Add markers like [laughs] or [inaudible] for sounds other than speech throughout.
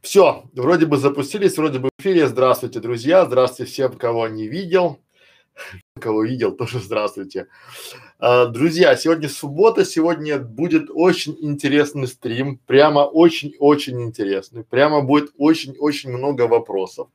Все, вроде бы запустились, вроде бы в эфире. Здравствуйте, друзья, здравствуйте всем, кого не видел. [laughs] Кого видел, тоже здравствуйте. А, друзья, сегодня суббота, сегодня будет очень интересный стрим, прямо очень-очень интересный, прямо будет очень-очень много вопросов.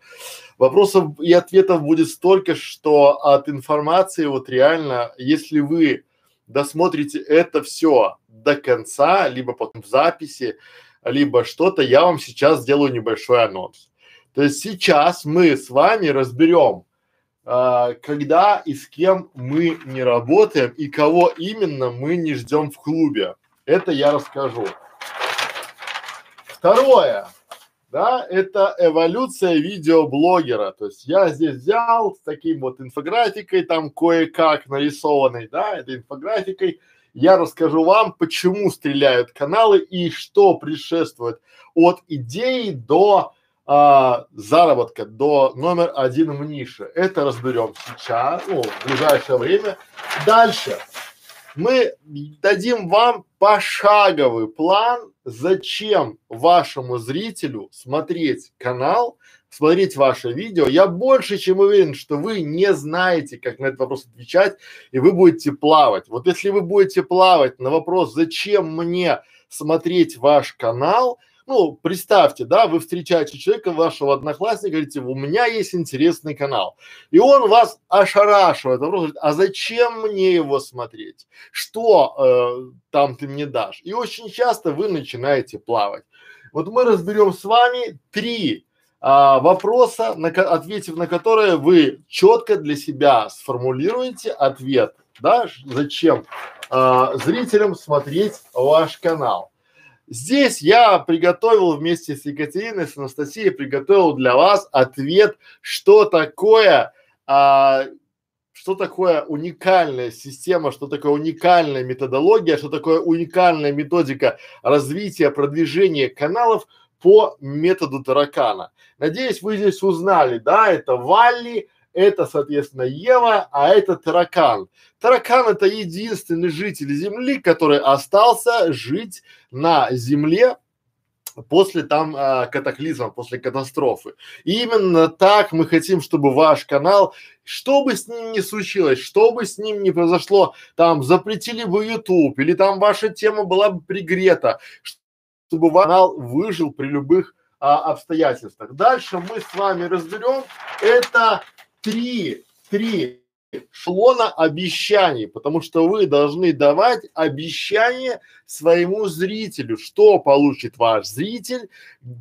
Вопросов и ответов будет столько, что от информации вот реально, если вы досмотрите это все до конца, либо потом в записи, либо что-то, я вам сейчас сделаю небольшой анонс. То есть сейчас мы с вами разберем, а, когда и с кем мы не работаем и кого именно мы не ждем в клубе. Это я расскажу. Второе, да, это эволюция видеоблогера. То есть я здесь взял с таким вот инфографикой, там кое-как нарисованной, да, этой инфографикой я расскажу вам, почему стреляют каналы и что предшествует от идеи до а, заработка, до номер один в нише. Это разберем сейчас, ну, в ближайшее время. Дальше мы дадим вам пошаговый план, зачем вашему зрителю смотреть канал, смотреть ваше видео. Я больше чем уверен, что вы не знаете, как на этот вопрос отвечать, и вы будете плавать. Вот если вы будете плавать на вопрос, зачем мне смотреть ваш канал, ну, представьте, да, вы встречаете человека, вашего одноклассника, говорите, у меня есть интересный канал. И он вас ошарашивает, вопрос говорит, а зачем мне его смотреть? Что э, там ты мне дашь? И очень часто вы начинаете плавать. Вот мы разберем с вами три а, вопроса, на, ответив на которые вы четко для себя сформулируете ответ, да, зачем а, зрителям смотреть ваш канал. Здесь я приготовил вместе с Екатериной, с Анастасией, приготовил для вас ответ, что такое, а, что такое уникальная система, что такое уникальная методология, что такое уникальная методика развития, продвижения каналов – по методу таракана. Надеюсь, вы здесь узнали, да, это Валли, это, соответственно, Ева, а это таракан. Таракан это единственный житель Земли, который остался жить на Земле после там а, катаклизма, после катастрофы. И именно так мы хотим, чтобы ваш канал, что бы с ним ни случилось, что бы с ним ни произошло, там запретили бы YouTube или там ваша тема была бы пригрета, чтобы канал выжил при любых а, обстоятельствах. Дальше мы с вами разберем это три, три шлона обещаний, потому что вы должны давать обещание своему зрителю, что получит ваш зритель,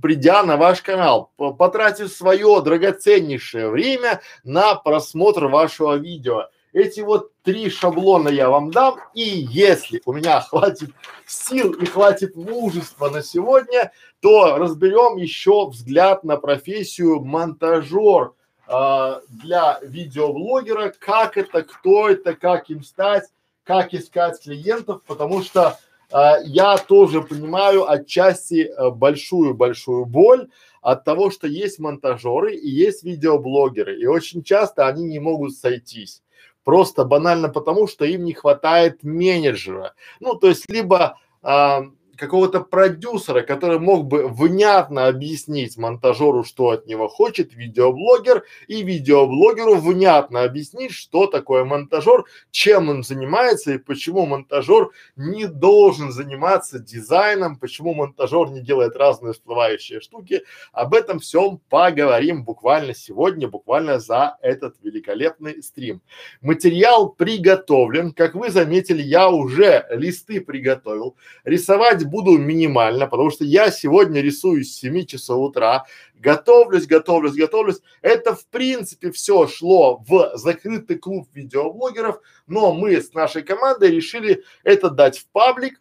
придя на ваш канал, потратив свое драгоценнейшее время на просмотр вашего видео. Эти вот три шаблона я вам дам, и если у меня хватит сил и хватит мужества на сегодня, то разберем еще взгляд на профессию монтажер э, для видеоблогера, как это, кто это, как им стать, как искать клиентов, потому что э, я тоже понимаю отчасти большую-большую боль от того, что есть монтажеры и есть видеоблогеры, и очень часто они не могут сойтись. Просто банально потому, что им не хватает менеджера. Ну, то есть либо а, какого-то продюсера, который мог бы внятно объяснить монтажеру, что от него хочет видеоблогер, и видеоблогеру внятно объяснить, что такое монтажер, чем он занимается и почему монтажер не должен заниматься дизайном, почему монтажер не делает разные всплывающие штуки. Об этом всем поговорим буквально сегодня, буквально за этот великолепный стрим. Материал приготовлен, как вы заметили, я уже листы приготовил. Рисовать буду минимально, потому что я сегодня рисую с 7 часов утра, готовлюсь, готовлюсь, готовлюсь. Это в принципе все шло в закрытый клуб видеоблогеров, но мы с нашей командой решили это дать в паблик.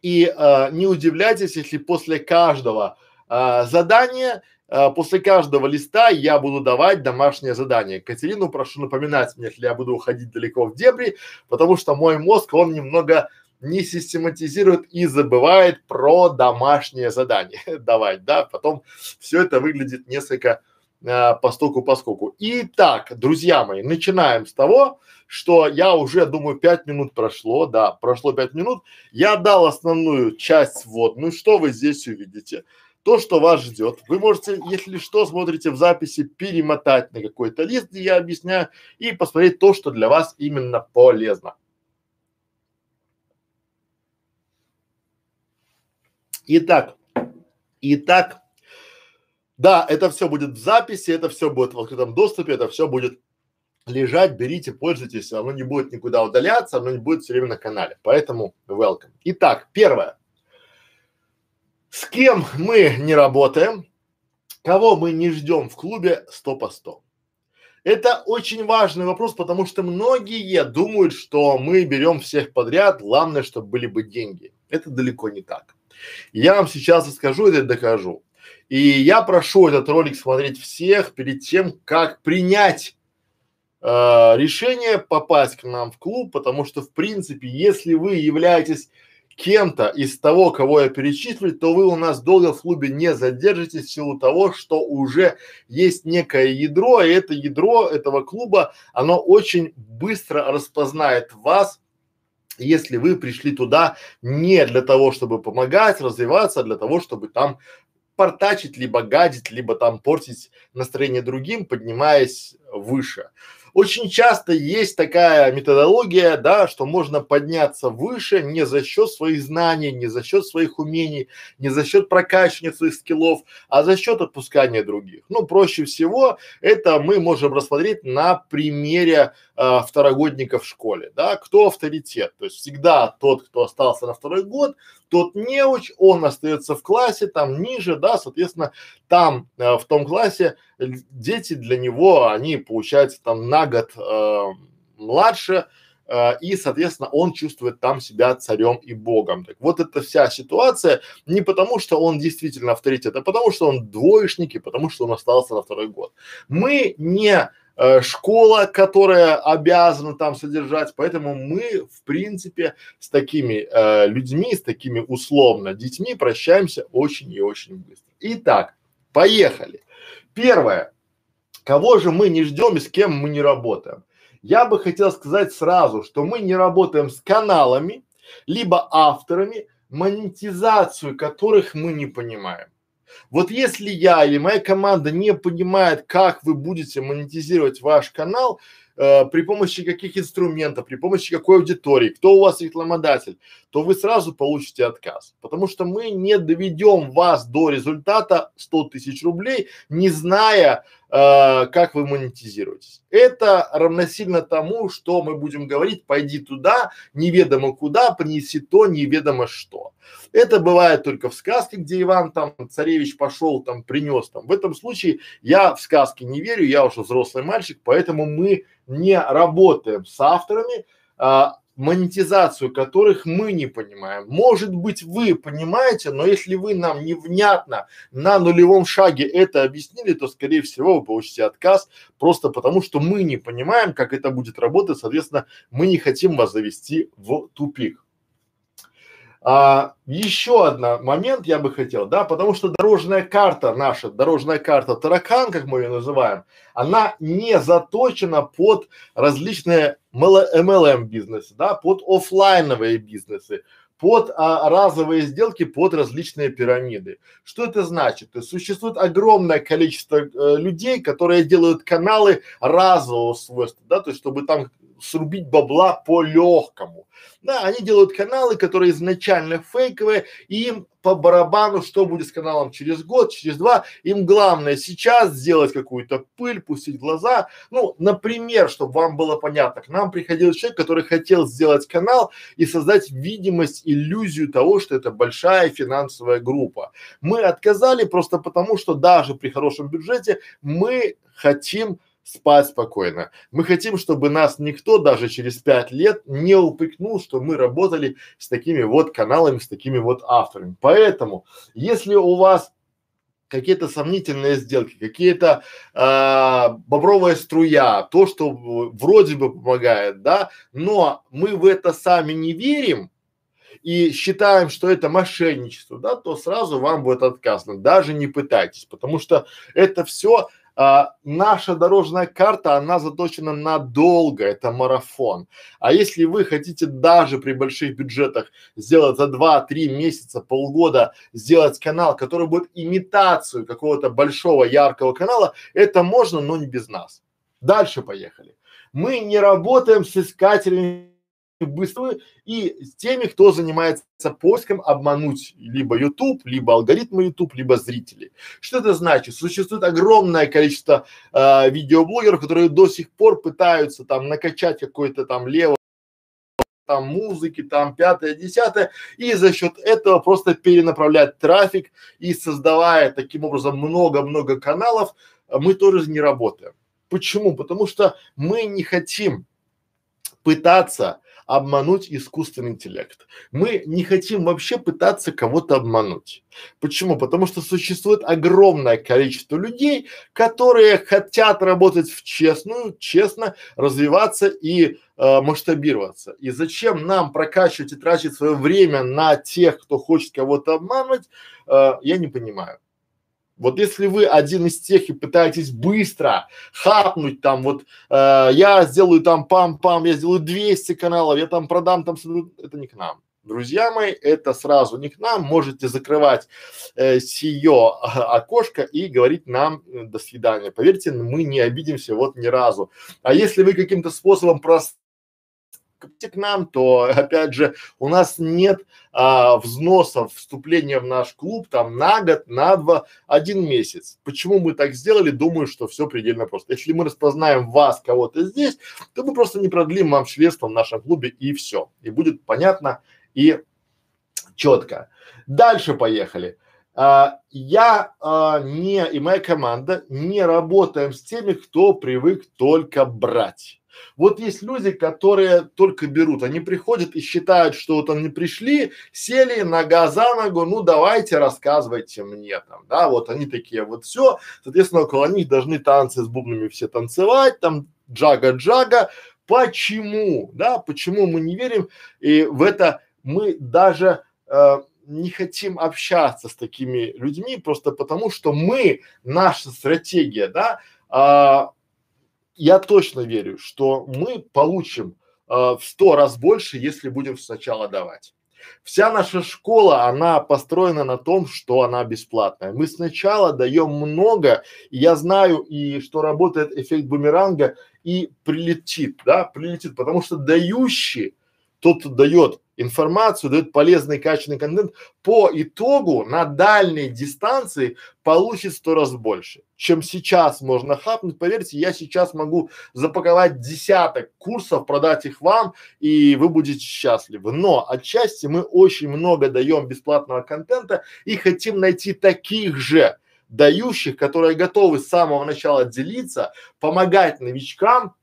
И э, не удивляйтесь, если после каждого э, задания э, после каждого листа я буду давать домашнее задание. Катерину прошу напоминать мне, если я буду уходить далеко в дебри, потому что мой мозг, он немного не систематизирует и забывает про домашнее задание [laughs] давать, да, потом все это выглядит несколько а, постоку поскольку. Итак, друзья мои, начинаем с того, что я уже думаю пять минут прошло, да, прошло пять минут, я дал основную часть вводную, что вы здесь увидите. то, что вас ждет. Вы можете, если что, смотрите в записи, перемотать на какой-то лист, где я объясняю, и посмотреть то, что для вас именно полезно. Итак, итак, да, это все будет в записи, это все будет в открытом доступе, это все будет лежать, берите, пользуйтесь, оно не будет никуда удаляться, оно не будет все время на канале. Поэтому welcome. Итак, первое. С кем мы не работаем, кого мы не ждем в клубе 100 по 100. Это очень важный вопрос, потому что многие думают, что мы берем всех подряд, главное, чтобы были бы деньги. Это далеко не так. Я вам сейчас расскажу это докажу. И я прошу этот ролик смотреть всех перед тем, как принять э, решение попасть к нам в клуб, потому что в принципе, если вы являетесь кем-то из того, кого я перечислил, то вы у нас долго в клубе не задержитесь в силу того, что уже есть некое ядро, и это ядро этого клуба, оно очень быстро распознает вас, если вы пришли туда не для того, чтобы помогать, развиваться, а для того, чтобы там портачить, либо гадить, либо там портить настроение другим, поднимаясь выше. Очень часто есть такая методология, да, что можно подняться выше не за счет своих знаний, не за счет своих умений, не за счет прокачивания своих скиллов, а за счет отпускания других. Ну, проще всего это мы можем рассмотреть на примере э, второгодников в школе, да, кто авторитет, то есть всегда тот, кто остался на второй год, тот неуч, он остается в классе, там ниже, да, соответственно, там э, в том классе дети для него, они получается там на год э, младше, э, и, соответственно, он чувствует там себя царем и богом. Так вот эта вся ситуация не потому, что он действительно авторитет, а потому, что он двоечник и потому, что он остался на второй год. Мы не э, школа, которая обязана там содержать, поэтому мы, в принципе, с такими э, людьми, с такими условно детьми прощаемся очень и очень быстро. Итак, поехали. Первое. Кого же мы не ждем и с кем мы не работаем? Я бы хотел сказать сразу, что мы не работаем с каналами, либо авторами, монетизацию которых мы не понимаем. Вот если я или моя команда не понимает, как вы будете монетизировать ваш канал, э, при помощи каких инструментов, при помощи какой аудитории, кто у вас рекламодатель, то вы сразу получите отказ. Потому что мы не доведем вас до результата 100 тысяч рублей, не зная, как вы монетизируетесь. Это равносильно тому, что мы будем говорить, пойди туда, неведомо куда, принеси то, неведомо что. Это бывает только в сказке, где Иван там, царевич пошел там, принес там. В этом случае я в сказки не верю, я уже взрослый мальчик, поэтому мы не работаем с авторами, а, монетизацию которых мы не понимаем. Может быть, вы понимаете, но если вы нам невнятно на нулевом шаге это объяснили, то, скорее всего, вы получите отказ просто потому, что мы не понимаем, как это будет работать, соответственно, мы не хотим вас завести в тупик. А, еще один момент я бы хотел, да, потому что дорожная карта наша, дорожная карта таракан, как мы ее называем, она не заточена под различные MLM бизнесы, да, под офлайновые бизнесы, под а, разовые сделки, под различные пирамиды. Что это значит? То есть существует огромное количество э, людей, которые делают каналы разового свойства, да, то есть чтобы там срубить бабла по легкому. Да, они делают каналы, которые изначально фейковые, и им по барабану, что будет с каналом через год, через два. Им главное сейчас сделать какую-то пыль, пустить глаза. Ну, например, чтобы вам было понятно, к нам приходил человек, который хотел сделать канал и создать видимость, иллюзию того, что это большая финансовая группа. Мы отказали просто потому, что даже при хорошем бюджете мы хотим спать спокойно. Мы хотим, чтобы нас никто даже через пять лет не упрекнул, что мы работали с такими вот каналами, с такими вот авторами. Поэтому, если у вас какие-то сомнительные сделки, какие-то э, бобровая струя, то, что вроде бы помогает, да, но мы в это сами не верим и считаем, что это мошенничество, да, то сразу вам будет отказано. Даже не пытайтесь, потому что это все а, наша дорожная карта, она заточена надолго, это марафон. А если вы хотите даже при больших бюджетах сделать за два-три месяца, полгода, сделать канал, который будет имитацию какого-то большого яркого канала, это можно, но не без нас. Дальше поехали. Мы не работаем с искателями быструю и с теми, кто занимается поиском обмануть либо YouTube, либо алгоритмы YouTube, либо зрителей. Что это значит? Существует огромное количество э, видеоблогеров, которые до сих пор пытаются там накачать какой-то там лево там музыки, там пятое, десятое, и за счет этого просто перенаправлять трафик и создавая таким образом много-много каналов, мы тоже не работаем. Почему? Потому что мы не хотим пытаться обмануть искусственный интеллект. Мы не хотим вообще пытаться кого-то обмануть. Почему? Потому что существует огромное количество людей, которые хотят работать в честную, честно развиваться и э, масштабироваться. И зачем нам прокачивать и тратить свое время на тех, кто хочет кого-то обманывать, э, я не понимаю. Вот если вы один из тех и пытаетесь быстро хапнуть там, вот э, я сделаю там пам-пам, я сделаю 200 каналов, я там продам там, это не к нам. Друзья мои, это сразу не к нам, можете закрывать э, сие [laughs] окошко и говорить нам э, до свидания. Поверьте, мы не обидимся вот ни разу. А если вы каким-то способом прос к нам, то [laughs] опять же у нас нет а, взносов вступления в наш клуб там на год, на два, один месяц. Почему мы так сделали? Думаю, что все предельно просто. Если мы распознаем вас, кого-то здесь, то мы просто не продлим вам членство в нашем клубе и все. И будет понятно и четко. Дальше поехали. А, я а, не и моя команда не работаем с теми, кто привык только брать. Вот есть люди, которые только берут, они приходят и считают, что вот они пришли, сели нога за ногу, ну давайте рассказывайте мне там, да, вот они такие вот все, соответственно, около них должны танцы с бубнами все танцевать, там джага-джага. Почему, да, почему мы не верим? И в это мы даже э, не хотим общаться с такими людьми просто потому, что мы, наша стратегия, да, а, я точно верю, что мы получим э, в сто раз больше, если будем сначала давать. Вся наша школа, она построена на том, что она бесплатная. Мы сначала даем много, и я знаю, и что работает эффект бумеранга, и прилетит, да, прилетит, потому что дающий, тот, кто дает информацию, дает полезный качественный контент, по итогу на дальней дистанции получит сто раз больше, чем сейчас можно хапнуть. Поверьте, я сейчас могу запаковать десяток курсов, продать их вам, и вы будете счастливы. Но отчасти мы очень много даем бесплатного контента и хотим найти таких же дающих, которые готовы с самого начала делиться, помогать новичкам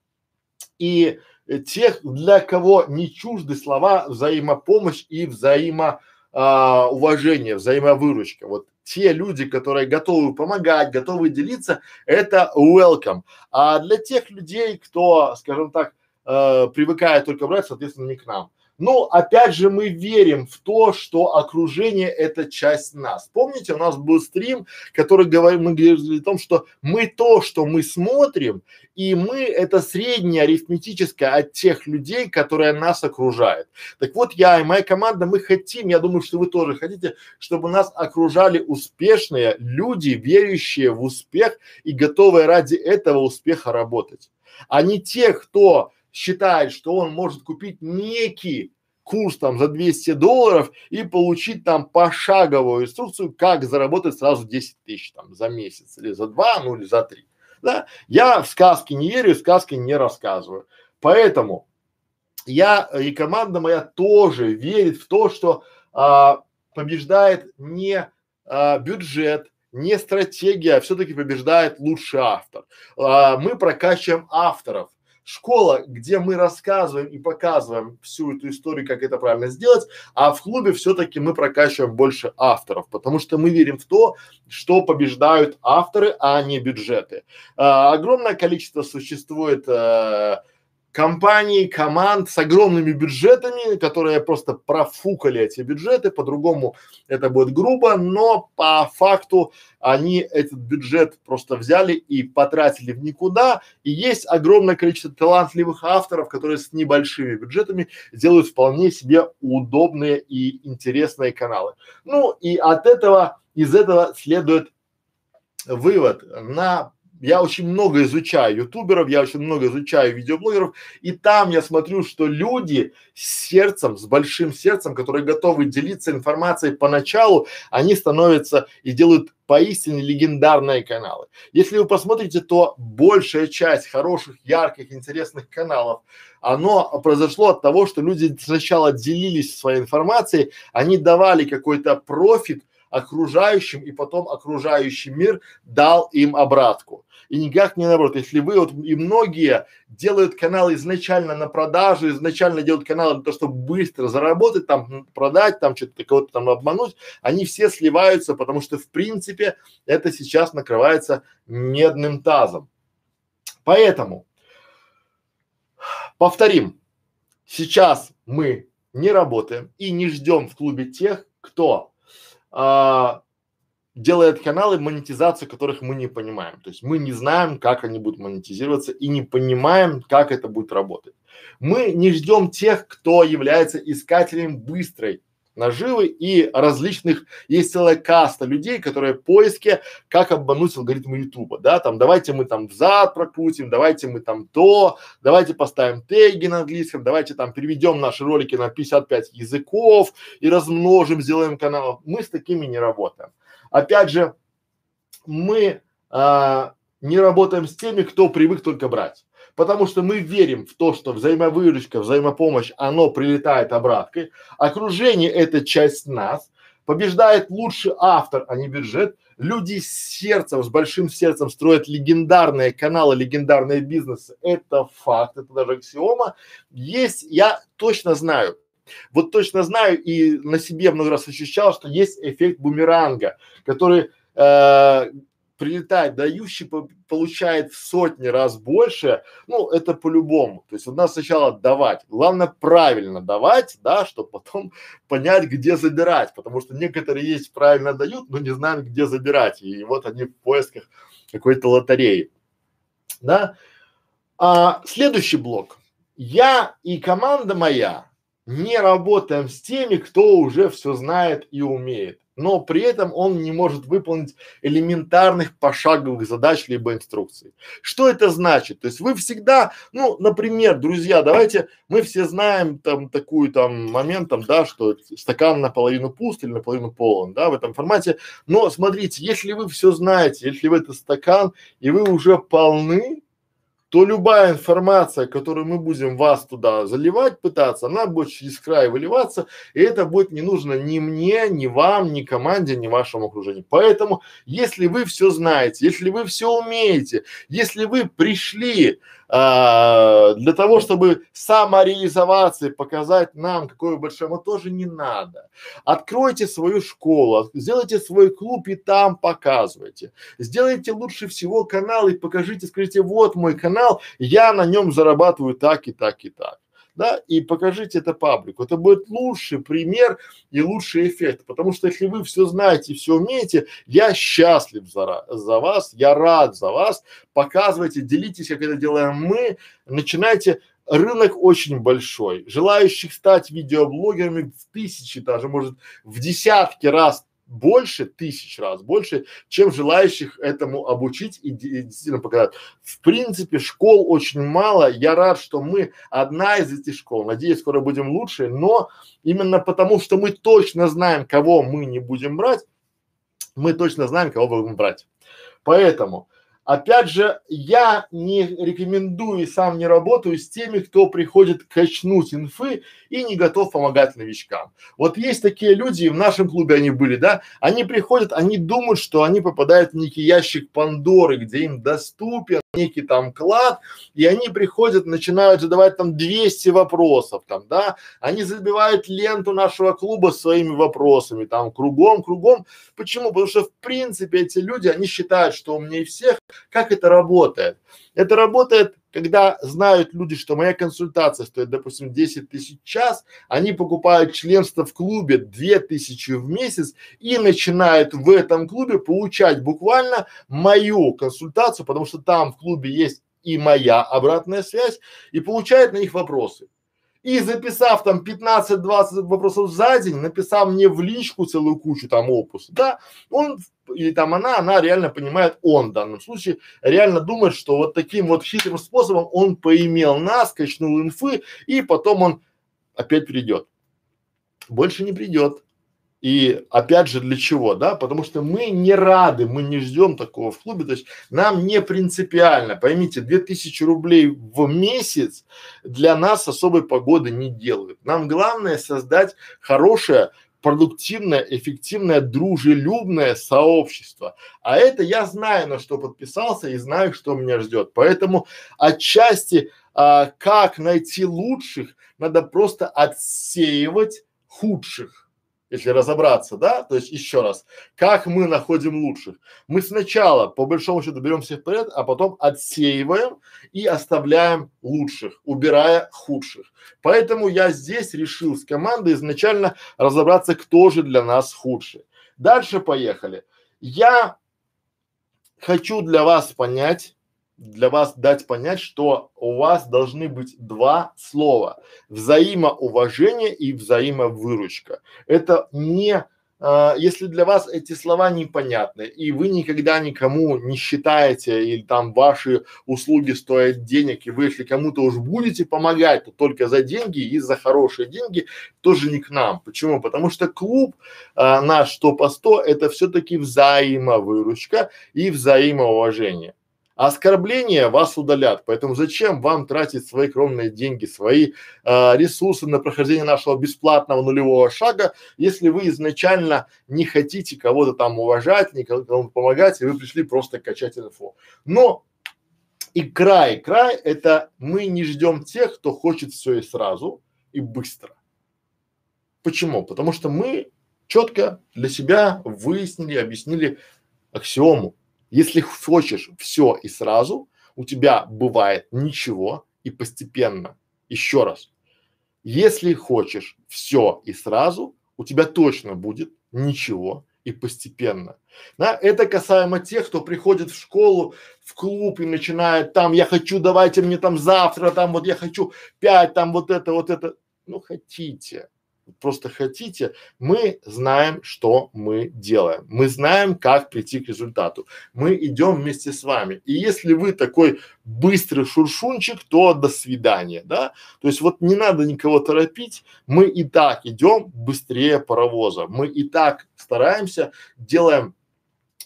и тех, для кого не чужды слова взаимопомощь и взаимоуважение, а, взаимовыручка. Вот те люди, которые готовы помогать, готовы делиться, это welcome. А для тех людей, кто, скажем так, э, привыкает только брать, соответственно, не к нам. Но опять же мы верим в то, что окружение это часть нас. Помните, у нас был стрим, который говорил, мы говорили о том, что мы то, что мы смотрим, и мы это среднее арифметическое от тех людей, которые нас окружают. Так вот, я и моя команда, мы хотим, я думаю, что вы тоже хотите, чтобы нас окружали успешные люди, верящие в успех и готовые ради этого успеха работать, а не те, кто считает, что он может купить некий курс там за 200 долларов и получить там пошаговую инструкцию, как заработать сразу 10 тысяч там за месяц или за два, ну или за три. Да? Я в сказки не верю, сказки не рассказываю. Поэтому я и команда моя тоже верит в то, что а, побеждает не а, бюджет, не стратегия, а все-таки побеждает лучший автор. А, мы прокачиваем авторов школа, где мы рассказываем и показываем всю эту историю, как это правильно сделать, а в клубе все-таки мы прокачиваем больше авторов, потому что мы верим в то, что побеждают авторы, а не бюджеты. А, огромное количество существует а, компаний, команд с огромными бюджетами, которые просто профукали эти бюджеты, по-другому это будет грубо, но по факту они этот бюджет просто взяли и потратили в никуда, и есть огромное количество талантливых авторов, которые с небольшими бюджетами делают вполне себе удобные и интересные каналы. Ну и от этого, из этого следует вывод на я очень много изучаю ютуберов, я очень много изучаю видеоблогеров, и там я смотрю, что люди с сердцем, с большим сердцем, которые готовы делиться информацией поначалу, они становятся и делают поистине легендарные каналы. Если вы посмотрите, то большая часть хороших, ярких, интересных каналов, оно произошло от того, что люди сначала делились своей информацией, они давали какой-то профит окружающим, и потом окружающий мир дал им обратку и никак не наоборот. Если вы вот и многие делают каналы изначально на продажу, изначально делают каналы для того, чтобы быстро заработать, там продать, там что-то кого-то там обмануть, они все сливаются, потому что в принципе это сейчас накрывается медным тазом. Поэтому повторим, сейчас мы не работаем и не ждем в клубе тех, кто а, делает каналы, монетизацию которых мы не понимаем. То есть мы не знаем, как они будут монетизироваться и не понимаем, как это будет работать. Мы не ждем тех, кто является искателем быстрой наживы и различных, есть целая каста людей, которые в поиске, как обмануть алгоритмы Ютуба, да, там, давайте мы там взад прокрутим, давайте мы там то, давайте поставим теги на английском, давайте там переведем наши ролики на 55 языков и размножим, сделаем канал. Мы с такими не работаем. Опять же, мы а, не работаем с теми, кто привык только брать. Потому что мы верим в то, что взаимовыручка, взаимопомощь, оно прилетает обраткой. Окружение – это часть нас. Побеждает лучший автор, а не бюджет. Люди с сердцем, с большим сердцем строят легендарные каналы, легендарные бизнесы. Это факт, это даже аксиома. Есть, я точно знаю, вот точно знаю и на себе много раз ощущал, что есть эффект бумеранга, который э, прилетает, дающий по, получает в сотни раз больше, ну, это по-любому. То есть у нас сначала давать, главное правильно давать, да, чтобы потом [laughs] понять, где забирать, потому что некоторые есть правильно дают, но не знают, где забирать, и вот они в поисках какой-то лотереи, да. А следующий блок. Я и команда моя не работаем с теми, кто уже все знает и умеет, но при этом он не может выполнить элементарных пошаговых задач либо инструкций. Что это значит? То есть вы всегда, ну, например, друзья, давайте мы все знаем там такую там момент там, да, что стакан наполовину пуст или наполовину полон, да, в этом формате. Но смотрите, если вы все знаете, если вы это стакан и вы уже полны, то любая информация, которую мы будем вас туда заливать, пытаться, она будет через край выливаться, и это будет не нужно ни мне, ни вам, ни команде, ни вашему окружению. Поэтому, если вы все знаете, если вы все умеете, если вы пришли а, для того, чтобы самореализоваться и показать нам, какой вы большой, но тоже не надо. Откройте свою школу, сделайте свой клуб и там показывайте. Сделайте лучше всего канал и покажите, скажите, вот мой канал, я на нем зарабатываю так и так и так да, и покажите это паблику. Это будет лучший пример и лучший эффект, потому что если вы все знаете, все умеете, я счастлив за, за вас, я рад за вас, показывайте, делитесь, как это делаем мы, начинайте рынок очень большой. Желающих стать видеоблогерами в тысячи, даже может в десятки раз больше, тысяч раз больше, чем желающих этому обучить и, и действительно показать. В принципе, школ очень мало. Я рад, что мы одна из этих школ. Надеюсь, скоро будем лучше, но именно потому, что мы точно знаем, кого мы не будем брать, мы точно знаем, кого будем брать. Поэтому Опять же, я не рекомендую и сам не работаю с теми, кто приходит качнуть инфы и не готов помогать новичкам. Вот есть такие люди, в нашем клубе они были, да, они приходят, они думают, что они попадают в некий ящик Пандоры, где им доступен некий там клад, и они приходят, начинают задавать там 200 вопросов там, да, они забивают ленту нашего клуба своими вопросами там кругом, кругом. Почему? Потому что в принципе эти люди, они считают, что умнее всех, Как это работает? Это работает, когда знают люди, что моя консультация стоит, допустим, 10 тысяч час, они покупают членство в клубе 2 тысячи в месяц и начинают в этом клубе получать буквально мою консультацию, потому что там в клубе есть и моя обратная связь, и получают на них вопросы. И записав там 15-20 вопросов за день, написав мне в личку целую кучу там опус, да, он или там она, она реально понимает, он в данном случае реально думает, что вот таким вот хитрым способом он поимел нас, качнул инфы, и потом он опять придет. Больше не придет. И опять же для чего, да? Потому что мы не рады, мы не ждем такого в клубе, то есть нам не принципиально, поймите, 2000 рублей в месяц для нас особой погоды не делают. Нам главное создать хорошее, продуктивное, эффективное, дружелюбное сообщество. А это я знаю, на что подписался и знаю, что меня ждет. Поэтому отчасти, а, как найти лучших, надо просто отсеивать худших если разобраться, да, то есть еще раз, как мы находим лучших? Мы сначала, по большому счету, берем всех подряд, а потом отсеиваем и оставляем лучших, убирая худших. Поэтому я здесь решил с командой изначально разобраться, кто же для нас худший. Дальше поехали. Я хочу для вас понять, для вас дать понять, что у вас должны быть два слова – взаимоуважение и взаимовыручка. Это не а, если для вас эти слова непонятны и вы никогда никому не считаете или там ваши услуги стоят денег и вы если кому-то уж будете помогать, то только за деньги и за хорошие деньги тоже не к нам. Почему? Потому что клуб а, наш 100 по 100 это все-таки взаимовыручка и взаимоуважение. Оскорбления вас удалят. Поэтому зачем вам тратить свои кровные деньги, свои э, ресурсы на прохождение нашего бесплатного нулевого шага, если вы изначально не хотите кого-то там уважать, никому помогать, и вы пришли просто качать инфу. Но и край, край это мы не ждем тех, кто хочет все и сразу и быстро. Почему? Потому что мы четко для себя выяснили, объяснили аксиому. Если хочешь все и сразу, у тебя бывает ничего и постепенно. Еще раз. Если хочешь все и сразу, у тебя точно будет ничего и постепенно. Да, это касаемо тех, кто приходит в школу, в клуб и начинает там, я хочу, давайте мне там завтра, там вот я хочу пять, там вот это, вот это. Ну, хотите просто хотите, мы знаем, что мы делаем. Мы знаем, как прийти к результату. Мы идем вместе с вами. И если вы такой быстрый шуршунчик, то до свидания, да? То есть вот не надо никого торопить, мы и так идем быстрее паровоза. Мы и так стараемся, делаем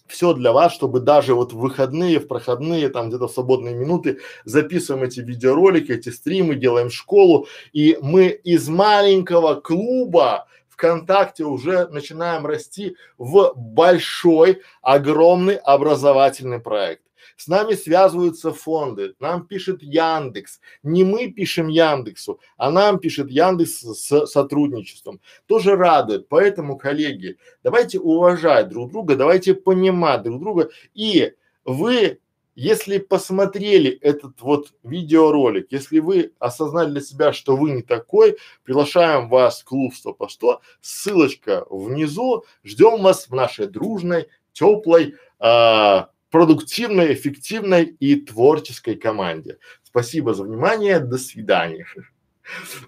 все для вас, чтобы даже вот в выходные, в проходные, там где-то в свободные минуты записываем эти видеоролики, эти стримы, делаем школу, и мы из маленького клуба ВКонтакте уже начинаем расти в большой, огромный образовательный проект. С нами связываются фонды, нам пишет Яндекс. Не мы пишем Яндексу, а нам пишет Яндекс с сотрудничеством. Тоже радует. Поэтому, коллеги, давайте уважать друг друга, давайте понимать друг друга. И вы если посмотрели этот вот видеоролик, если вы осознали для себя, что вы не такой, приглашаем вас в клуб 100 по 100, ссылочка внизу, ждем вас в нашей дружной, теплой, а, продуктивной, эффективной и творческой команде. Спасибо за внимание, до свидания.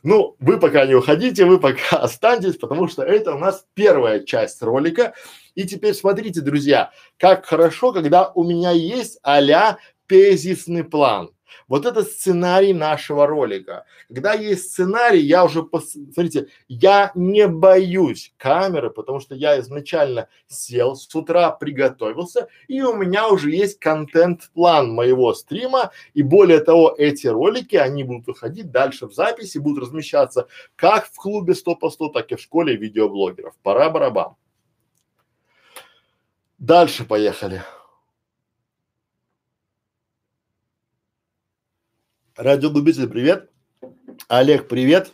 Ну, вы пока не уходите, вы пока [laughs] останьтесь, потому что это у нас первая часть ролика. И теперь смотрите, друзья, как хорошо, когда у меня есть а-ля тезисный план. Вот это сценарий нашего ролика. Когда есть сценарий, я уже, пос... смотрите, я не боюсь камеры, потому что я изначально сел, с утра приготовился, и у меня уже есть контент-план моего стрима, и более того, эти ролики, они будут выходить дальше в записи, будут размещаться как в клубе 100 по 100, так и в школе видеоблогеров. Пора барабан. Дальше поехали. Радиолюбитель, привет. Олег, привет.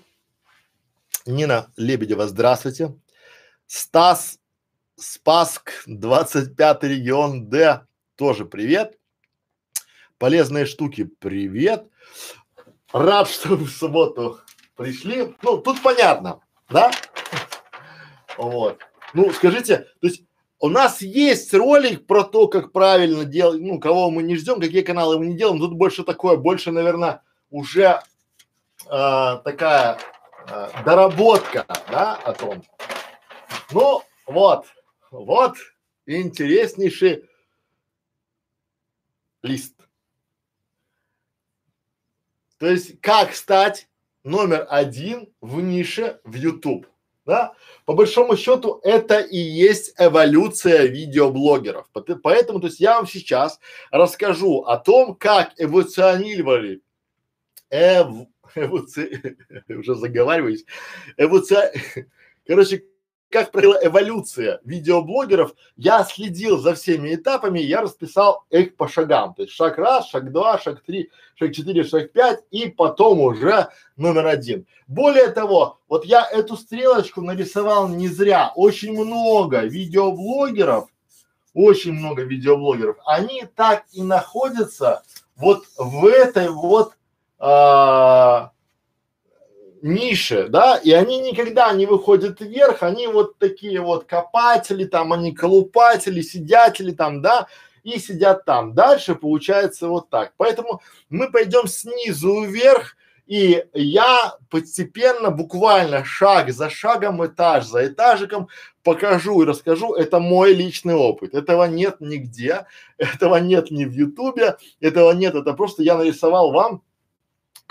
Нина Лебедева, здравствуйте. Стас Спаск, 25 регион Д, тоже привет. полезные штуки. Привет. Рад, что вы в субботу пришли. Ну, тут понятно, да? Вот. Ну, скажите, то есть у нас есть ролик про то, как правильно делать, ну, кого мы не ждем, какие каналы мы не делаем. Тут больше такое, больше, наверное, уже э, такая э, доработка, да, о том. Ну, вот, вот интереснейший лист. То есть, как стать номер один в нише в YouTube, да? По большому счету, это и есть эволюция видеоблогеров. Поэтому, то есть, я вам сейчас расскажу о том, как эволюционировали, эв, эволюци, [laughs] уже заговариваюсь, эволюция, [laughs] короче, как происходила эволюция видеоблогеров, я следил за всеми этапами, я расписал их по шагам. То есть шаг раз, шаг два, шаг три, шаг четыре, шаг пять и потом уже номер один. Более того, вот я эту стрелочку нарисовал не зря. Очень много видеоблогеров, очень много видеоблогеров, они так и находятся вот в этой вот а, нише, да, и они никогда не выходят вверх, они вот такие вот копатели, там, они колупатели, сидятели там, да, и сидят там. Дальше получается вот так. Поэтому мы пойдем снизу вверх, и я постепенно, буквально шаг за шагом, этаж за этажиком покажу и расскажу. Это мой личный опыт. Этого нет нигде, [laughs] этого нет ни в Ютубе, этого нет. Это просто я нарисовал вам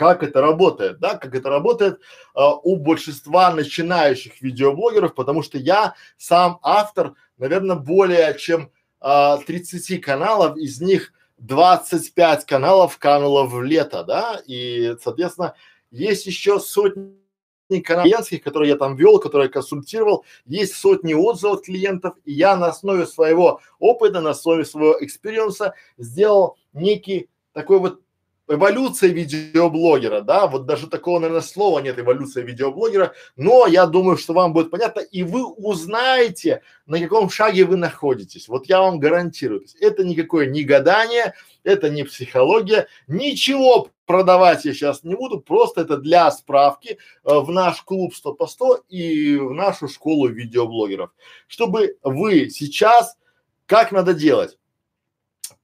как это работает, да, как это работает а, у большинства начинающих видеоблогеров, потому что я сам автор, наверное, более чем а, 30 каналов, из них 25 каналов кануло в Лету, да, и, соответственно, есть еще сотни клиентских, которые я там вел, которые я консультировал, есть сотни отзывов от клиентов, и я на основе своего опыта, на основе своего experience а сделал некий такой вот эволюция видеоблогера, да, вот даже такого, наверное, слова нет, эволюция видеоблогера, но я думаю, что вам будет понятно, и вы узнаете, на каком шаге вы находитесь. Вот я вам гарантирую. Это никакое не гадание, это не психология, ничего продавать я сейчас не буду, просто это для справки э, в наш клуб 100 по 100 и в нашу школу видеоблогеров, чтобы вы сейчас, как надо делать?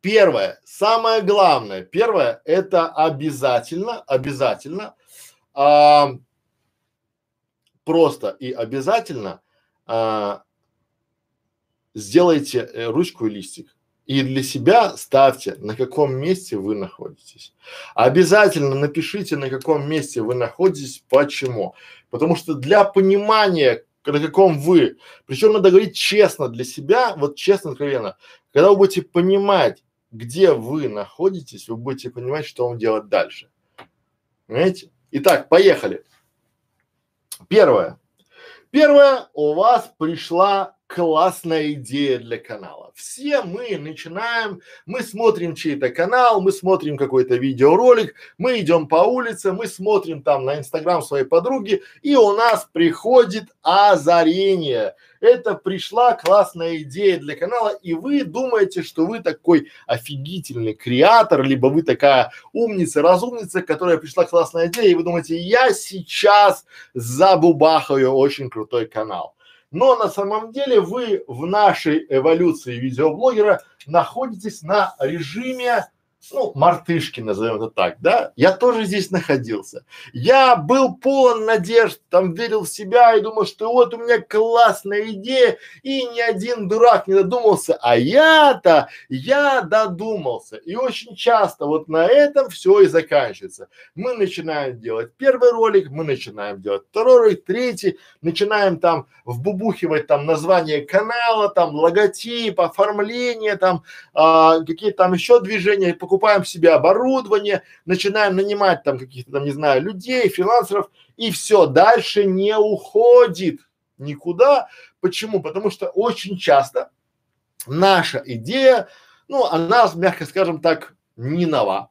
Первое, самое главное, первое, это обязательно, обязательно, а, просто и обязательно а, сделайте э, ручку и листик. И для себя ставьте, на каком месте вы находитесь. Обязательно напишите, на каком месте вы находитесь, почему. Потому что для понимания, на каком вы, причем надо говорить честно для себя, вот честно, откровенно, когда вы будете понимать, где вы находитесь, вы будете понимать, что вам делать дальше. Понимаете? Итак, поехали. Первое. Первое, у вас пришла классная идея для канала. Все мы начинаем, мы смотрим чей-то канал, мы смотрим какой-то видеоролик, мы идем по улице, мы смотрим там на инстаграм своей подруги, и у нас приходит озарение. Это пришла классная идея для канала, и вы думаете, что вы такой офигительный креатор, либо вы такая умница, разумница, которая пришла классная идея, и вы думаете, я сейчас забубахаю очень крутой канал но на самом деле вы в нашей эволюции видеоблогера находитесь на режиме ну, мартышки, назовем это так, да, я тоже здесь находился. Я был полон надежд, там верил в себя и думал, что вот у меня классная идея, и ни один дурак не додумался, а я-то, я додумался. И очень часто вот на этом все и заканчивается. Мы начинаем делать первый ролик, мы начинаем делать второй ролик, третий, начинаем там вбубухивать там название канала, там логотип, оформление, там а, какие там еще движения, покупать покупаем себе оборудование, начинаем нанимать там каких-то там, не знаю, людей, фрилансеров, и все, дальше не уходит никуда. Почему? Потому что очень часто наша идея, ну, она, мягко скажем так, не нова.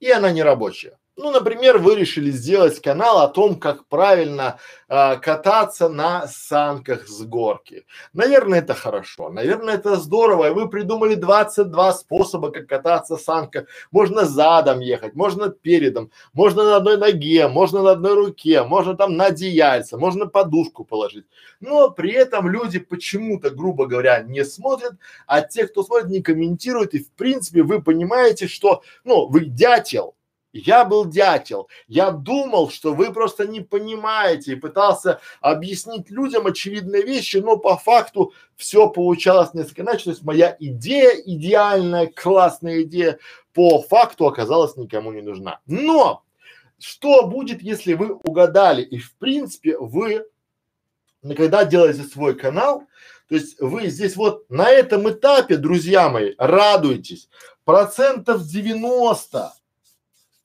И она не рабочая. Ну, например, вы решили сделать канал о том, как правильно э, кататься на санках с горки. Наверное, это хорошо, наверное, это здорово. И вы придумали 22 способа, как кататься с санках. Можно задом ехать, можно передом, можно на одной ноге, можно на одной руке, можно там на одеяльце, можно подушку положить. Но при этом люди почему-то, грубо говоря, не смотрят, а те, кто смотрит, не комментируют. И в принципе вы понимаете, что, ну, вы дятел, я был дятел. Я думал, что вы просто не понимаете и пытался объяснить людям очевидные вещи, но по факту все получалось несколько иначе. То есть моя идея, идеальная, классная идея, по факту оказалась никому не нужна. Но что будет, если вы угадали и в принципе вы, когда делаете свой канал, то есть вы здесь вот на этом этапе, друзья мои, радуйтесь, процентов 90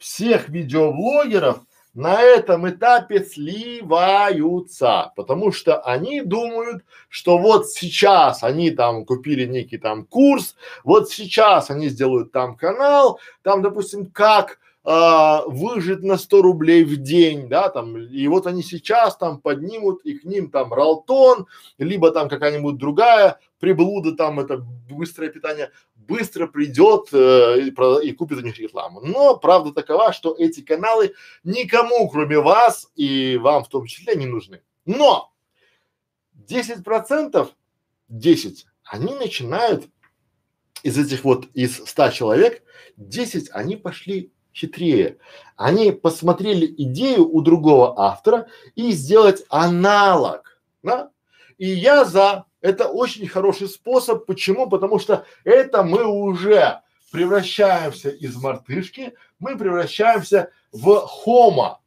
всех видеоблогеров на этом этапе сливаются, потому что они думают, что вот сейчас они там купили некий там курс, вот сейчас они сделают там канал, там, допустим, как а, выжить на 100 рублей в день, да, там, и вот они сейчас там поднимут, и к ним там Ралтон, либо там какая-нибудь другая приблуда, там это быстрое питание, быстро придет э, и, про, и купит у них рекламу. Но правда такова, что эти каналы никому, кроме вас и вам в том числе, не нужны. Но 10 процентов, 10, они начинают из этих вот, из 100 человек, 10 они пошли хитрее. Они посмотрели идею у другого автора и сделать аналог, да? И я за. Это очень хороший способ. Почему? Потому что это мы уже превращаемся из мартышки, мы превращаемся в хома,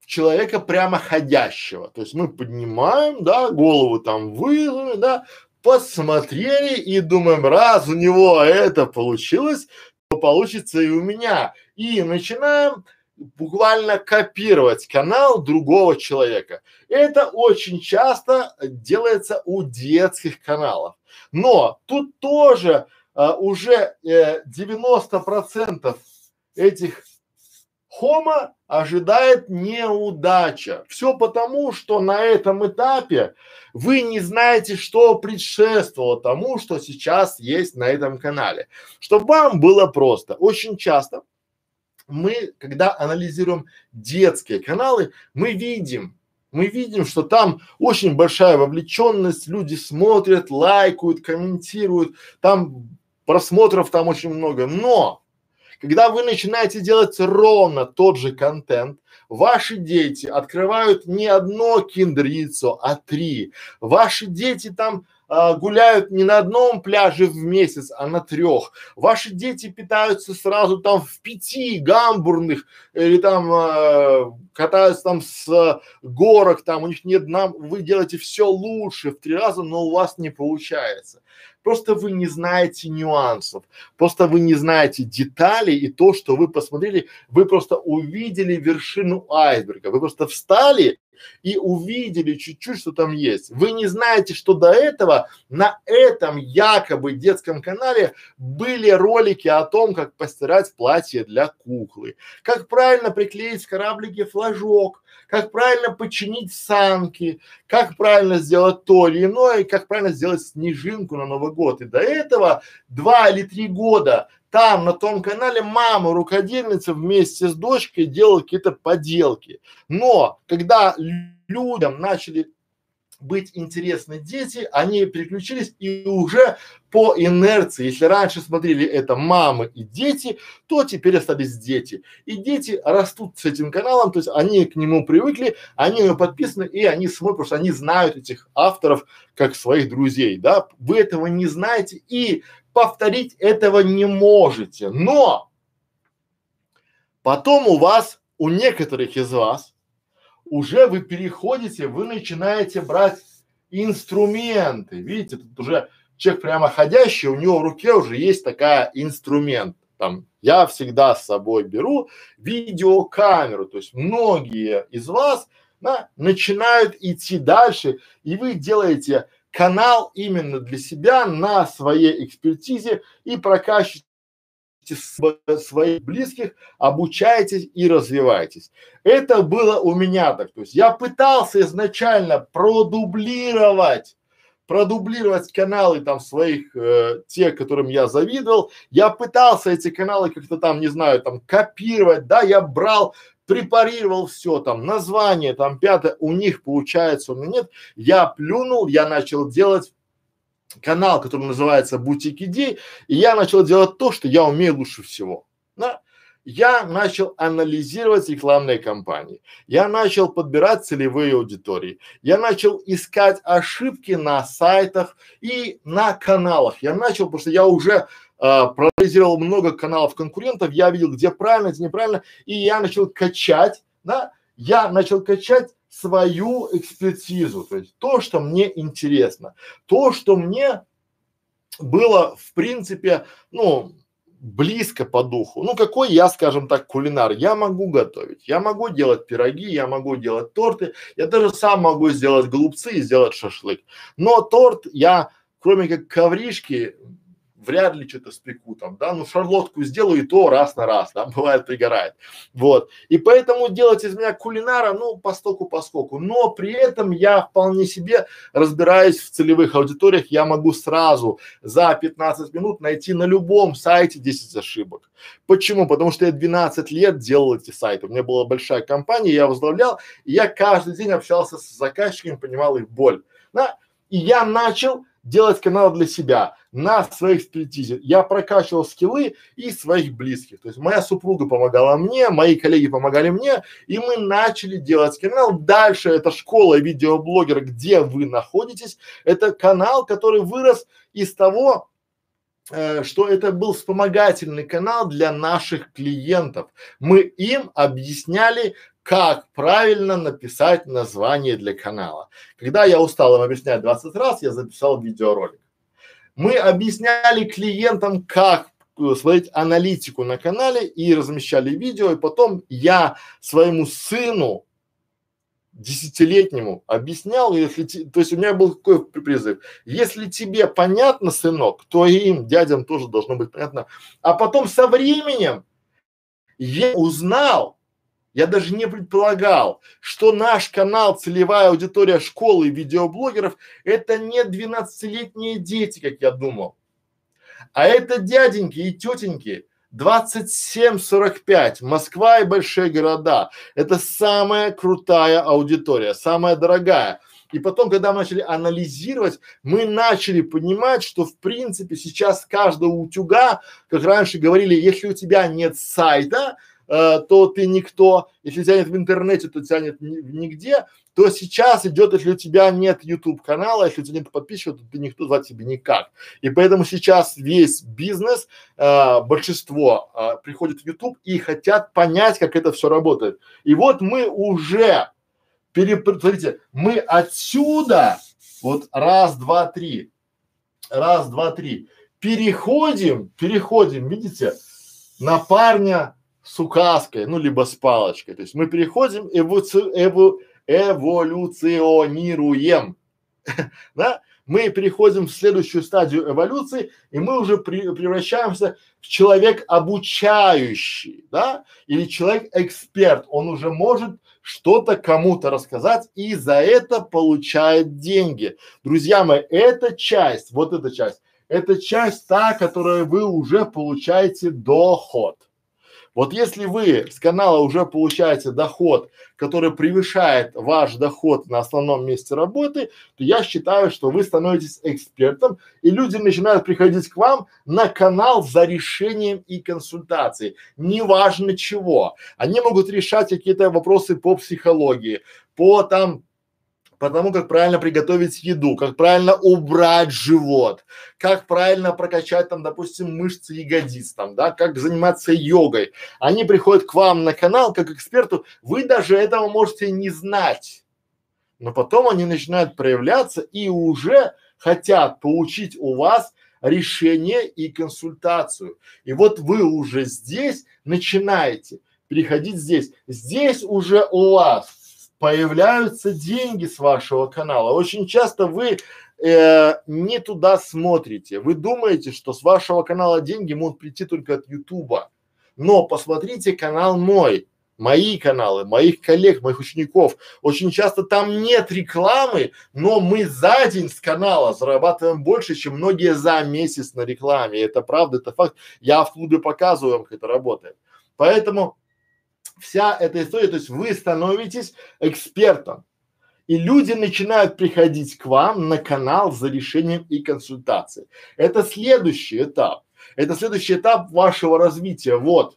в человека прямо ходящего. То есть мы поднимаем, да, голову там выгнули, да, посмотрели и думаем, раз у него это получилось, получится и у меня. И начинаем буквально копировать канал другого человека. Это очень часто делается у детских каналов. Но тут тоже а, уже э, 90% этих Хома ожидает неудача. Все потому, что на этом этапе вы не знаете, что предшествовало тому, что сейчас есть на этом канале. Чтобы вам было просто, очень часто мы, когда анализируем детские каналы, мы видим, мы видим, что там очень большая вовлеченность, люди смотрят, лайкают, комментируют, там просмотров там очень много, но когда вы начинаете делать ровно тот же контент, ваши дети открывают не одно киндер-яйцо, а три. Ваши дети там а, гуляют не на одном пляже в месяц, а на трех. Ваши дети питаются сразу там в пяти гамбурных или там а, катаются там с горок, там у них нет нам, вы делаете все лучше в три раза, но у вас не получается. Просто вы не знаете нюансов, просто вы не знаете деталей и то, что вы посмотрели, вы просто увидели вершину айсберга, вы просто встали и увидели чуть-чуть, что там есть. Вы не знаете, что до этого на этом якобы детском канале были ролики о том, как постирать платье для куклы, как правильно приклеить кораблике флажок, как правильно починить санки, как правильно сделать то или иное, как правильно сделать снежинку на Новый год. И до этого два или три года там на том канале мама рукодельница вместе с дочкой делала какие-то поделки. Но когда людям начали быть интересны дети, они переключились и уже по инерции, если раньше смотрели это мамы и дети, то теперь остались дети. И дети растут с этим каналом, то есть они к нему привыкли, они ему подписаны и они смотрят, потому что они знают этих авторов как своих друзей, да. Вы этого не знаете и повторить этого не можете. Но потом у вас, у некоторых из вас уже вы переходите, вы начинаете брать инструменты. Видите, тут уже человек прямо ходящий, у него в руке уже есть такая инструмент. Там я всегда с собой беру видеокамеру, то есть многие из вас да, начинают идти дальше, и вы делаете канал именно для себя на своей экспертизе и прокачиваете учите своих близких, обучаетесь и развиваетесь. Это было у меня так. То есть я пытался изначально продублировать продублировать каналы там своих, э, тех, которым я завидовал. Я пытался эти каналы как-то там, не знаю, там копировать, да, я брал, препарировал все там, название там, пятое, у них получается, у меня нет. Я плюнул, я начал делать канал, который называется Бутик идей, и я начал делать то, что я умею лучше всего. Да? Я начал анализировать рекламные кампании, я начал подбирать целевые аудитории, я начал искать ошибки на сайтах и на каналах. Я начал, потому что я уже э, проанализировал много каналов конкурентов, я видел, где правильно, где неправильно, и я начал качать, да, я начал качать свою экспертизу, то есть то, что мне интересно, то, что мне было, в принципе, ну, близко по духу. Ну, какой я, скажем так, кулинар? Я могу готовить, я могу делать пироги, я могу делать торты, я даже сам могу сделать голубцы и сделать шашлык. Но торт я, кроме как ковришки, вряд ли что-то спеку там, да, ну шарлотку сделаю и то раз на раз, да, [laughs] бывает пригорает, вот. И поэтому делать из меня кулинара, ну, постоку поскоку, но при этом я вполне себе разбираюсь в целевых аудиториях, я могу сразу за 15 минут найти на любом сайте 10 ошибок. Почему? Потому что я 12 лет делал эти сайты, у меня была большая компания, я возглавлял, и я каждый день общался с заказчиками, понимал их боль, да, и я начал делать канал для себя, на своей экспертизе. Я прокачивал скиллы и своих близких. То есть моя супруга помогала мне, мои коллеги помогали мне, и мы начали делать канал. Дальше это школа видеоблогера, где вы находитесь. Это канал, который вырос из того, э, что это был вспомогательный канал для наших клиентов. Мы им объясняли, как правильно написать название для канала. Когда я устал им объяснять 20 раз, я записал видеоролик. Мы объясняли клиентам, как э, смотреть аналитику на канале и размещали видео, и потом я своему сыну десятилетнему объяснял, если те, то есть у меня был такой призыв, если тебе понятно, сынок, то и им, дядям тоже должно быть понятно. А потом со временем я узнал, я даже не предполагал, что наш канал «Целевая аудитория школы и видеоблогеров» это не 12-летние дети, как я думал, а это дяденьки и тетеньки 27-45, Москва и большие города. Это самая крутая аудитория, самая дорогая. И потом, когда мы начали анализировать, мы начали понимать, что в принципе сейчас каждого утюга, как раньше говорили, если у тебя нет сайта, э, то ты никто, если тянет в интернете, то тянет ни, нигде, то сейчас идет, если у тебя нет YouTube канала, если у тебя нет подписчиков, то ты никто звать тебе никак. И поэтому сейчас весь бизнес, э, большинство э, приходит в YouTube и хотят понять, как это все работает. И вот мы уже перепрыгнули, мы отсюда, вот раз, два, три, раз, два, три, переходим, переходим, видите, на парня с указкой, ну, либо с палочкой. То есть мы переходим, эволюци, эву, эволюционируем, [laughs] да? Мы переходим в следующую стадию эволюции, и мы уже при, превращаемся в человек обучающий, да, или человек эксперт. Он уже может что-то кому-то рассказать и за это получает деньги. Друзья мои, эта часть, вот эта часть, это часть та, которая вы уже получаете доход. Вот если вы с канала уже получаете доход, который превышает ваш доход на основном месте работы, то я считаю, что вы становитесь экспертом, и люди начинают приходить к вам на канал за решением и консультацией, неважно чего. Они могут решать какие-то вопросы по психологии, по там потому как правильно приготовить еду, как правильно убрать живот, как правильно прокачать там, допустим, мышцы ягодиц там, да, как заниматься йогой. Они приходят к вам на канал как эксперту, вы даже этого можете не знать. Но потом они начинают проявляться и уже хотят получить у вас решение и консультацию. И вот вы уже здесь начинаете приходить здесь. Здесь уже у вас появляются деньги с вашего канала. Очень часто вы э, не туда смотрите. Вы думаете, что с вашего канала деньги могут прийти только от Ютуба. Но посмотрите канал мой, мои каналы, моих коллег, моих учеников. Очень часто там нет рекламы, но мы за день с канала зарабатываем больше, чем многие за месяц на рекламе. Это правда, это факт. Я в клубе показываю как это работает. Поэтому вся эта история, то есть вы становитесь экспертом. И люди начинают приходить к вам на канал за решением и консультацией. Это следующий этап. Это следующий этап вашего развития. Вот.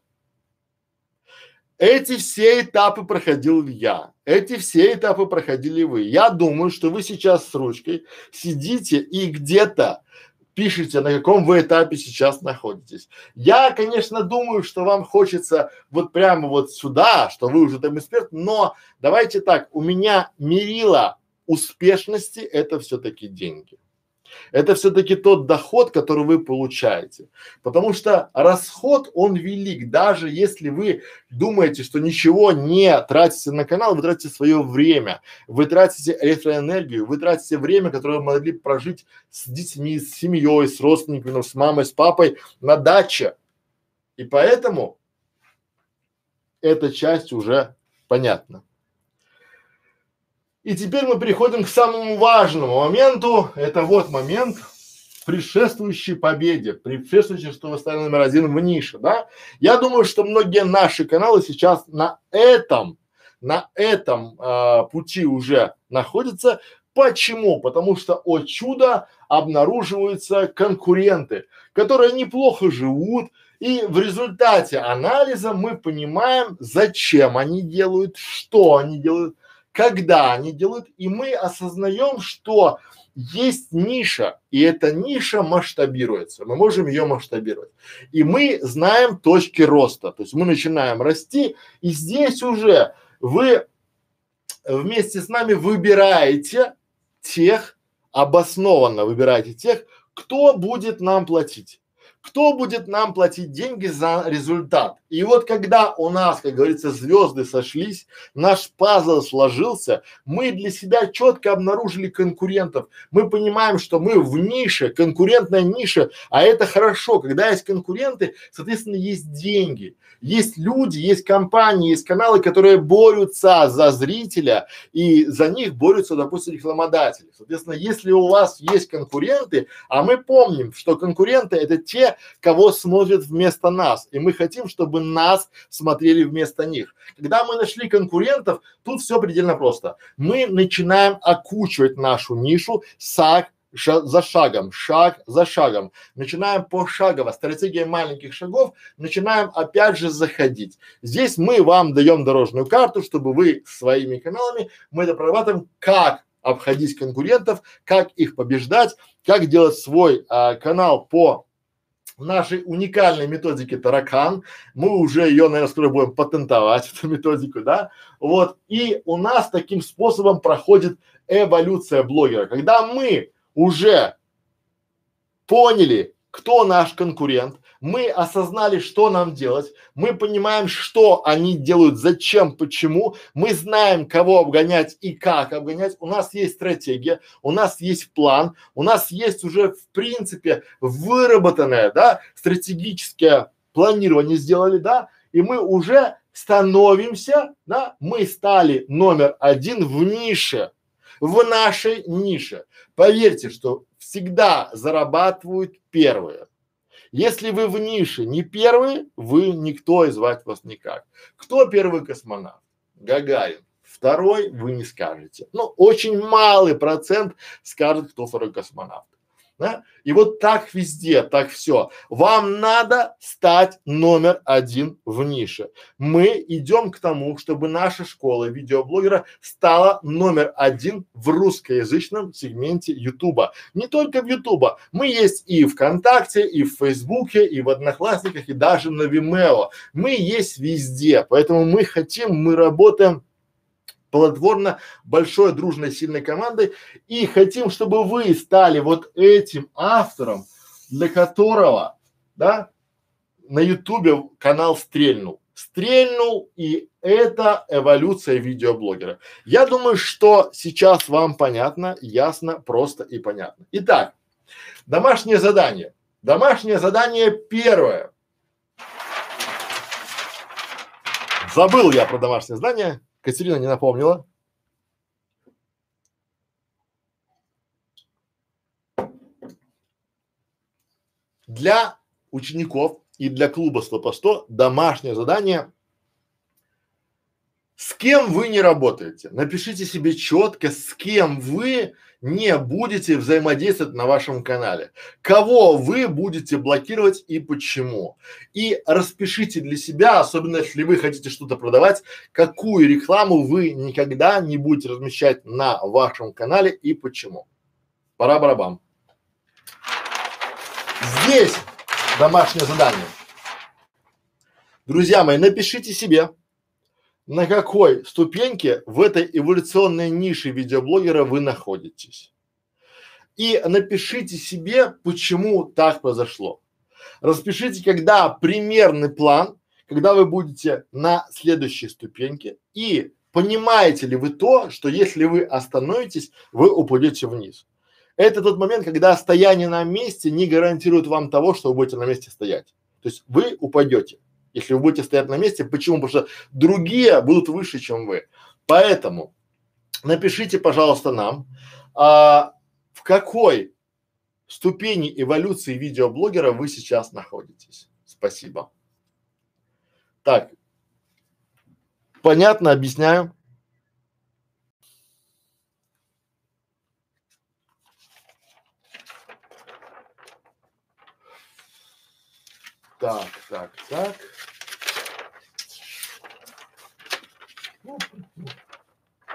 Эти все этапы проходил я. Эти все этапы проходили вы. Я думаю, что вы сейчас с ручкой сидите и где-то пишите, на каком вы этапе сейчас находитесь. Я, конечно, думаю, что вам хочется вот прямо вот сюда, что вы уже там эксперт, но давайте так, у меня мерила успешности это все-таки деньги. Это все-таки тот доход, который вы получаете. Потому что расход, он велик. Даже если вы думаете, что ничего не тратите на канал, вы тратите свое время, вы тратите электроэнергию, вы тратите время, которое вы могли прожить с детьми, с семьей, с родственниками, с мамой, с папой на даче. И поэтому эта часть уже понятна. И теперь мы переходим к самому важному моменту. Это вот момент предшествующей победе, предшествующей, что вы стали номер один в нише, да? Я думаю, что многие наши каналы сейчас на этом, на этом э, пути уже находятся. Почему? Потому что, о чудо, обнаруживаются конкуренты, которые неплохо живут, и в результате анализа мы понимаем, зачем они делают, что они делают, когда они делают, и мы осознаем, что есть ниша, и эта ниша масштабируется, мы можем ее масштабировать. И мы знаем точки роста, то есть мы начинаем расти, и здесь уже вы вместе с нами выбираете тех, обоснованно выбираете тех, кто будет нам платить кто будет нам платить деньги за результат. И вот когда у нас, как говорится, звезды сошлись, наш пазл сложился, мы для себя четко обнаружили конкурентов. Мы понимаем, что мы в нише, конкурентная ниша, а это хорошо. Когда есть конкуренты, соответственно, есть деньги, есть люди, есть компании, есть каналы, которые борются за зрителя и за них борются, допустим, рекламодатели. Соответственно, если у вас есть конкуренты, а мы помним, что конкуренты это те, кого смотрят вместо нас. И мы хотим, чтобы нас смотрели вместо них. Когда мы нашли конкурентов, тут все предельно просто. Мы начинаем окучивать нашу нишу шаг ша за шагом, шаг за шагом. Начинаем пошагово, стратегия маленьких шагов, начинаем опять же заходить. Здесь мы вам даем дорожную карту, чтобы вы своими каналами, мы это прорабатываем, как обходить конкурентов, как их побеждать, как делать свой а, канал по нашей уникальной методики таракан. Мы уже ее, наверное, скоро будем патентовать, [laughs] эту методику, да. Вот. И у нас таким способом проходит эволюция блогера. Когда мы уже поняли, кто наш конкурент, мы осознали, что нам делать, мы понимаем, что они делают, зачем, почему, мы знаем, кого обгонять и как обгонять, у нас есть стратегия, у нас есть план, у нас есть уже в принципе выработанное, да, стратегическое планирование сделали, да, и мы уже становимся, да, мы стали номер один в нише, в нашей нише. Поверьте, что всегда зарабатывают первые. Если вы в нише не первый, вы никто и звать вас никак. Кто первый космонавт? Гагарин. Второй вы не скажете. Ну, очень малый процент скажет, кто второй космонавт да? И вот так везде, так все. Вам надо стать номер один в нише. Мы идем к тому, чтобы наша школа видеоблогера стала номер один в русскоязычном сегменте Ютуба. Не только в Ютуба. Мы есть и ВКонтакте, и в Фейсбуке, и в Одноклассниках, и даже на Vimeo. Мы есть везде. Поэтому мы хотим, мы работаем плодотворно, большой, дружной, сильной командой и хотим, чтобы вы стали вот этим автором, для которого, да, на ютубе канал стрельнул. стрельнул, и это эволюция видеоблогера. Я думаю, что сейчас вам понятно, ясно, просто и понятно. Итак, домашнее задание. Домашнее задание первое. Забыл я про домашнее задание. Катерина не напомнила. Для учеников и для клуба 100 по 100 домашнее задание с кем вы не работаете. Напишите себе четко, с кем вы не будете взаимодействовать на вашем канале. Кого вы будете блокировать и почему. И распишите для себя, особенно если вы хотите что-то продавать, какую рекламу вы никогда не будете размещать на вашем канале и почему. Пора барабам. Здесь домашнее задание. Друзья мои, напишите себе, на какой ступеньке в этой эволюционной нише видеоблогера вы находитесь. И напишите себе, почему так произошло. Распишите, когда примерный план, когда вы будете на следующей ступеньке и понимаете ли вы то, что если вы остановитесь, вы упадете вниз. Это тот момент, когда стояние на месте не гарантирует вам того, что вы будете на месте стоять. То есть вы упадете, если вы будете стоять на месте. Почему? Потому что другие будут выше, чем вы. Поэтому напишите, пожалуйста, нам, а, в какой ступени эволюции видеоблогера вы сейчас находитесь. Спасибо. Так, понятно, объясняю. Так, так, так.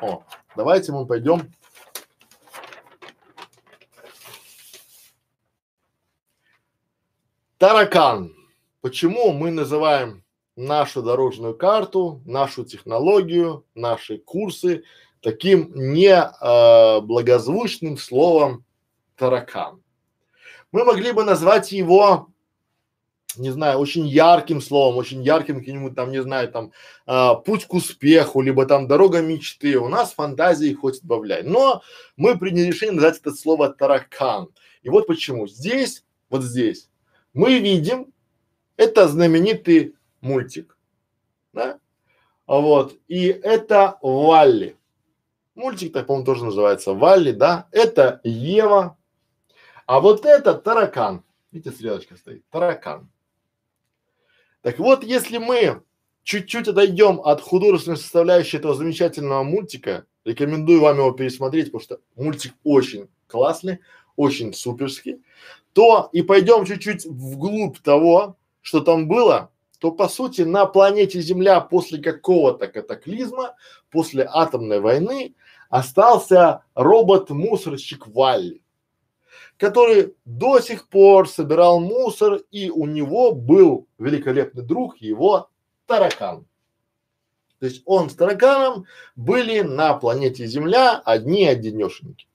О, давайте мы пойдем. Таракан. Почему мы называем нашу дорожную карту, нашу технологию, наши курсы таким не э, словом таракан? Мы могли бы назвать его не знаю, очень ярким словом, очень ярким каким-нибудь там, не знаю, там, а, путь к успеху, либо там дорога мечты. У нас фантазии хоть добавляй. Но мы приняли решение назвать это слово таракан. И вот почему. Здесь, вот здесь, мы видим, это знаменитый мультик, да? Вот. И это Валли. Мультик, так, по-моему, тоже называется Валли, да? Это Ева. А вот это таракан. Видите, стрелочка стоит. Таракан. Так вот, если мы чуть-чуть отойдем от художественной составляющей этого замечательного мультика, рекомендую вам его пересмотреть, потому что мультик очень классный, очень суперский, то и пойдем чуть-чуть вглубь того, что там было, то по сути на планете Земля после какого-то катаклизма, после атомной войны остался робот-мусорщик Валли который до сих пор собирал мусор, и у него был великолепный друг, его таракан. То есть он с тараканом были на планете Земля одни одинешеньки.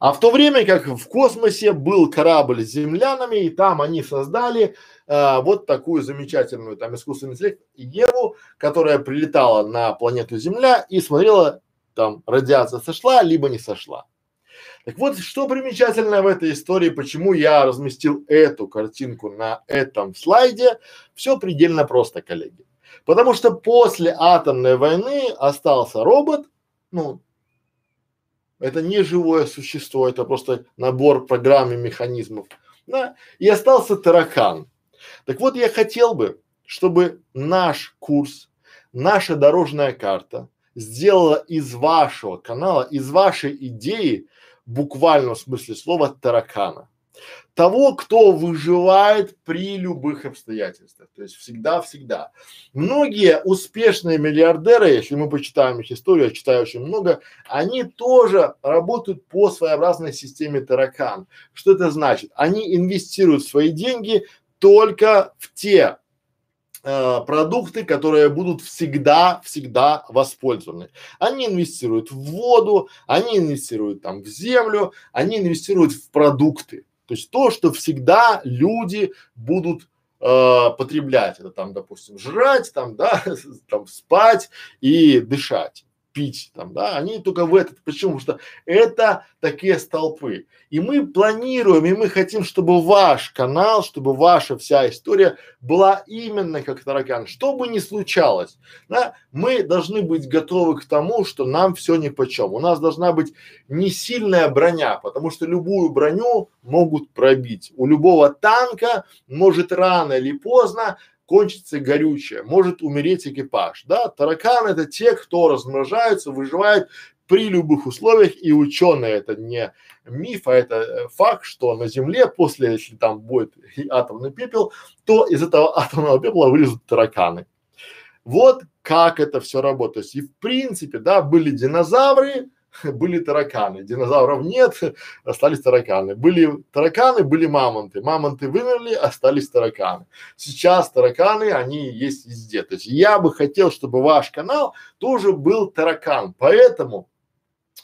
А в то время как в космосе был корабль с землянами, и там они создали э, вот такую замечательную там искусственный интеллект Еву, которая прилетала на планету Земля и смотрела там радиация сошла либо не сошла. Так вот, что примечательно в этой истории, почему я разместил эту картинку на этом слайде, все предельно просто, коллеги. Потому что после атомной войны остался робот, ну, это не живое существо, это просто набор программ и механизмов, да, и остался таракан. Так вот, я хотел бы, чтобы наш курс, наша дорожная карта сделала из вашего канала, из вашей идеи буквальном смысле слова таракана. Того, кто выживает при любых обстоятельствах. То есть всегда-всегда. Многие успешные миллиардеры, если мы почитаем их историю, я читаю очень много, они тоже работают по своеобразной системе таракан. Что это значит? Они инвестируют свои деньги только в те э, продукты, которые будут всегда, всегда воспользованы. Они инвестируют в воду, они инвестируют там в землю, они инвестируют в продукты. То есть то, что всегда люди будут э, потреблять. Это там, допустим, жрать, там, да, [laughs] там спать и дышать пить там, да, они только в этот, почему? Потому что это такие столпы. И мы планируем, и мы хотим, чтобы ваш канал, чтобы ваша вся история была именно как таракан. Что бы ни случалось, да, мы должны быть готовы к тому, что нам все ни по чем. У нас должна быть не сильная броня, потому что любую броню могут пробить. У любого танка может рано или поздно кончится горючее, может умереть экипаж, да, тараканы это те, кто размножаются, выживают при любых условиях и ученые это не миф, а это э, факт, что на Земле после, если там будет [laughs] атомный пепел, то из этого [laughs] атомного пепла вылезут тараканы. Вот как это все работает. И в принципе, да, были динозавры, были тараканы, динозавров нет, остались тараканы. Были тараканы, были мамонты, мамонты вымерли, остались тараканы. Сейчас тараканы, они есть везде. То есть я бы хотел, чтобы ваш канал тоже был таракан. Поэтому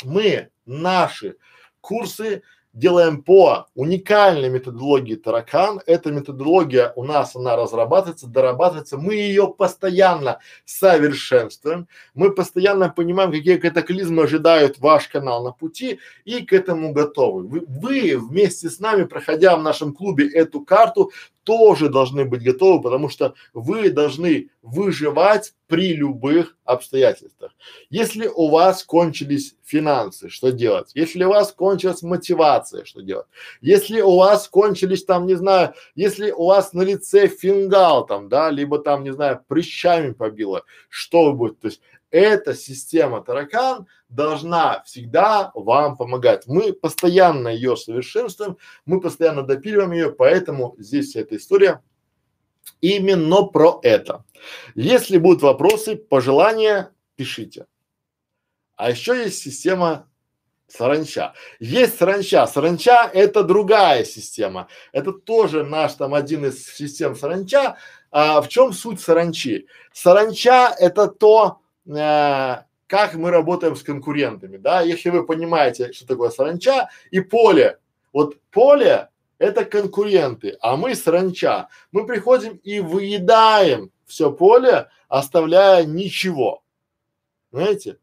мы наши курсы делаем по уникальной методологии таракан. Эта методология у нас, она разрабатывается, дорабатывается. Мы ее постоянно совершенствуем. Мы постоянно понимаем, какие катаклизмы ожидают ваш канал на пути и к этому готовы. Вы, вы вместе с нами, проходя в нашем клубе эту карту, тоже должны быть готовы, потому что вы должны выживать при любых обстоятельствах. Если у вас кончились финансы, что делать? Если у вас кончилась мотивация, что делать? Если у вас кончились там, не знаю, если у вас на лице фингал там, да, либо там, не знаю, прыщами побило, что вы будете? То есть эта система таракан должна всегда вам помогать. Мы постоянно ее совершенствуем, мы постоянно допиливаем ее, поэтому здесь вся эта история именно про это. Если будут вопросы, пожелания, пишите. А еще есть система саранча. Есть саранча. Саранча это другая система. Это тоже наш там один из систем саранча. А в чем суть саранчи? Саранча это то, как мы работаем с конкурентами, да, если вы понимаете, что такое саранча и поле, вот поле это конкуренты, а мы саранча, мы приходим и выедаем все поле, оставляя ничего, знаете,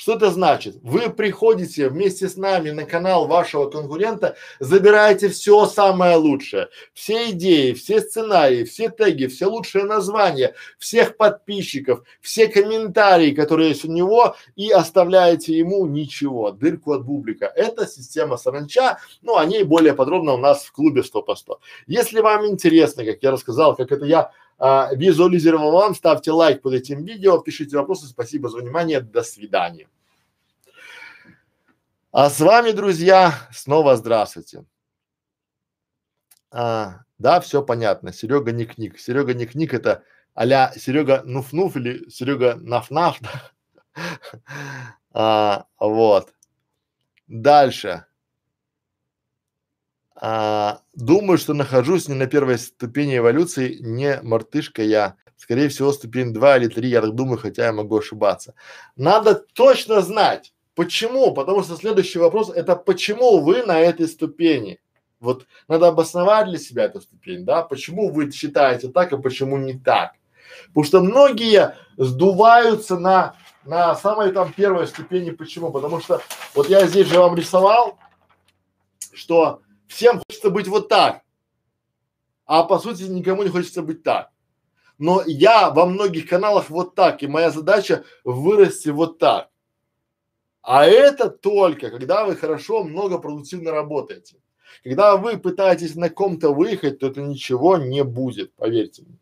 что это значит? Вы приходите вместе с нами на канал вашего конкурента, забираете все самое лучшее, все идеи, все сценарии, все теги, все лучшие названия, всех подписчиков, все комментарии, которые есть у него, и оставляете ему ничего, дырку от бублика. Это система саранча, ну о ней более подробно у нас в клубе 100 по 100. Если вам интересно, как я рассказал, как это я а, визуализировал вам, ставьте лайк под этим видео, пишите вопросы, спасибо за внимание, до свидания. А с вами, друзья, снова здравствуйте. А, да, все понятно. Серега не книг. Серега не книг это а-ля Серега Нуф-Нуф или Серега Наф-Наф. [laughs] а, вот. Дальше. А, думаю, что нахожусь не на первой ступени эволюции, не мартышка я. Скорее всего, ступень 2 или 3, я так думаю, хотя я могу ошибаться. Надо точно знать, почему, потому что следующий вопрос это почему вы на этой ступени. Вот надо обосновать для себя эту ступень, да, почему вы считаете так, а почему не так. Потому что многие сдуваются на, на самой там первой ступени. Почему? Потому что вот я здесь же вам рисовал, что Всем хочется быть вот так, а по сути никому не хочется быть так. Но я во многих каналах вот так, и моя задача вырасти вот так. А это только, когда вы хорошо, много продуктивно работаете. Когда вы пытаетесь на ком-то выехать, то это ничего не будет, поверьте мне.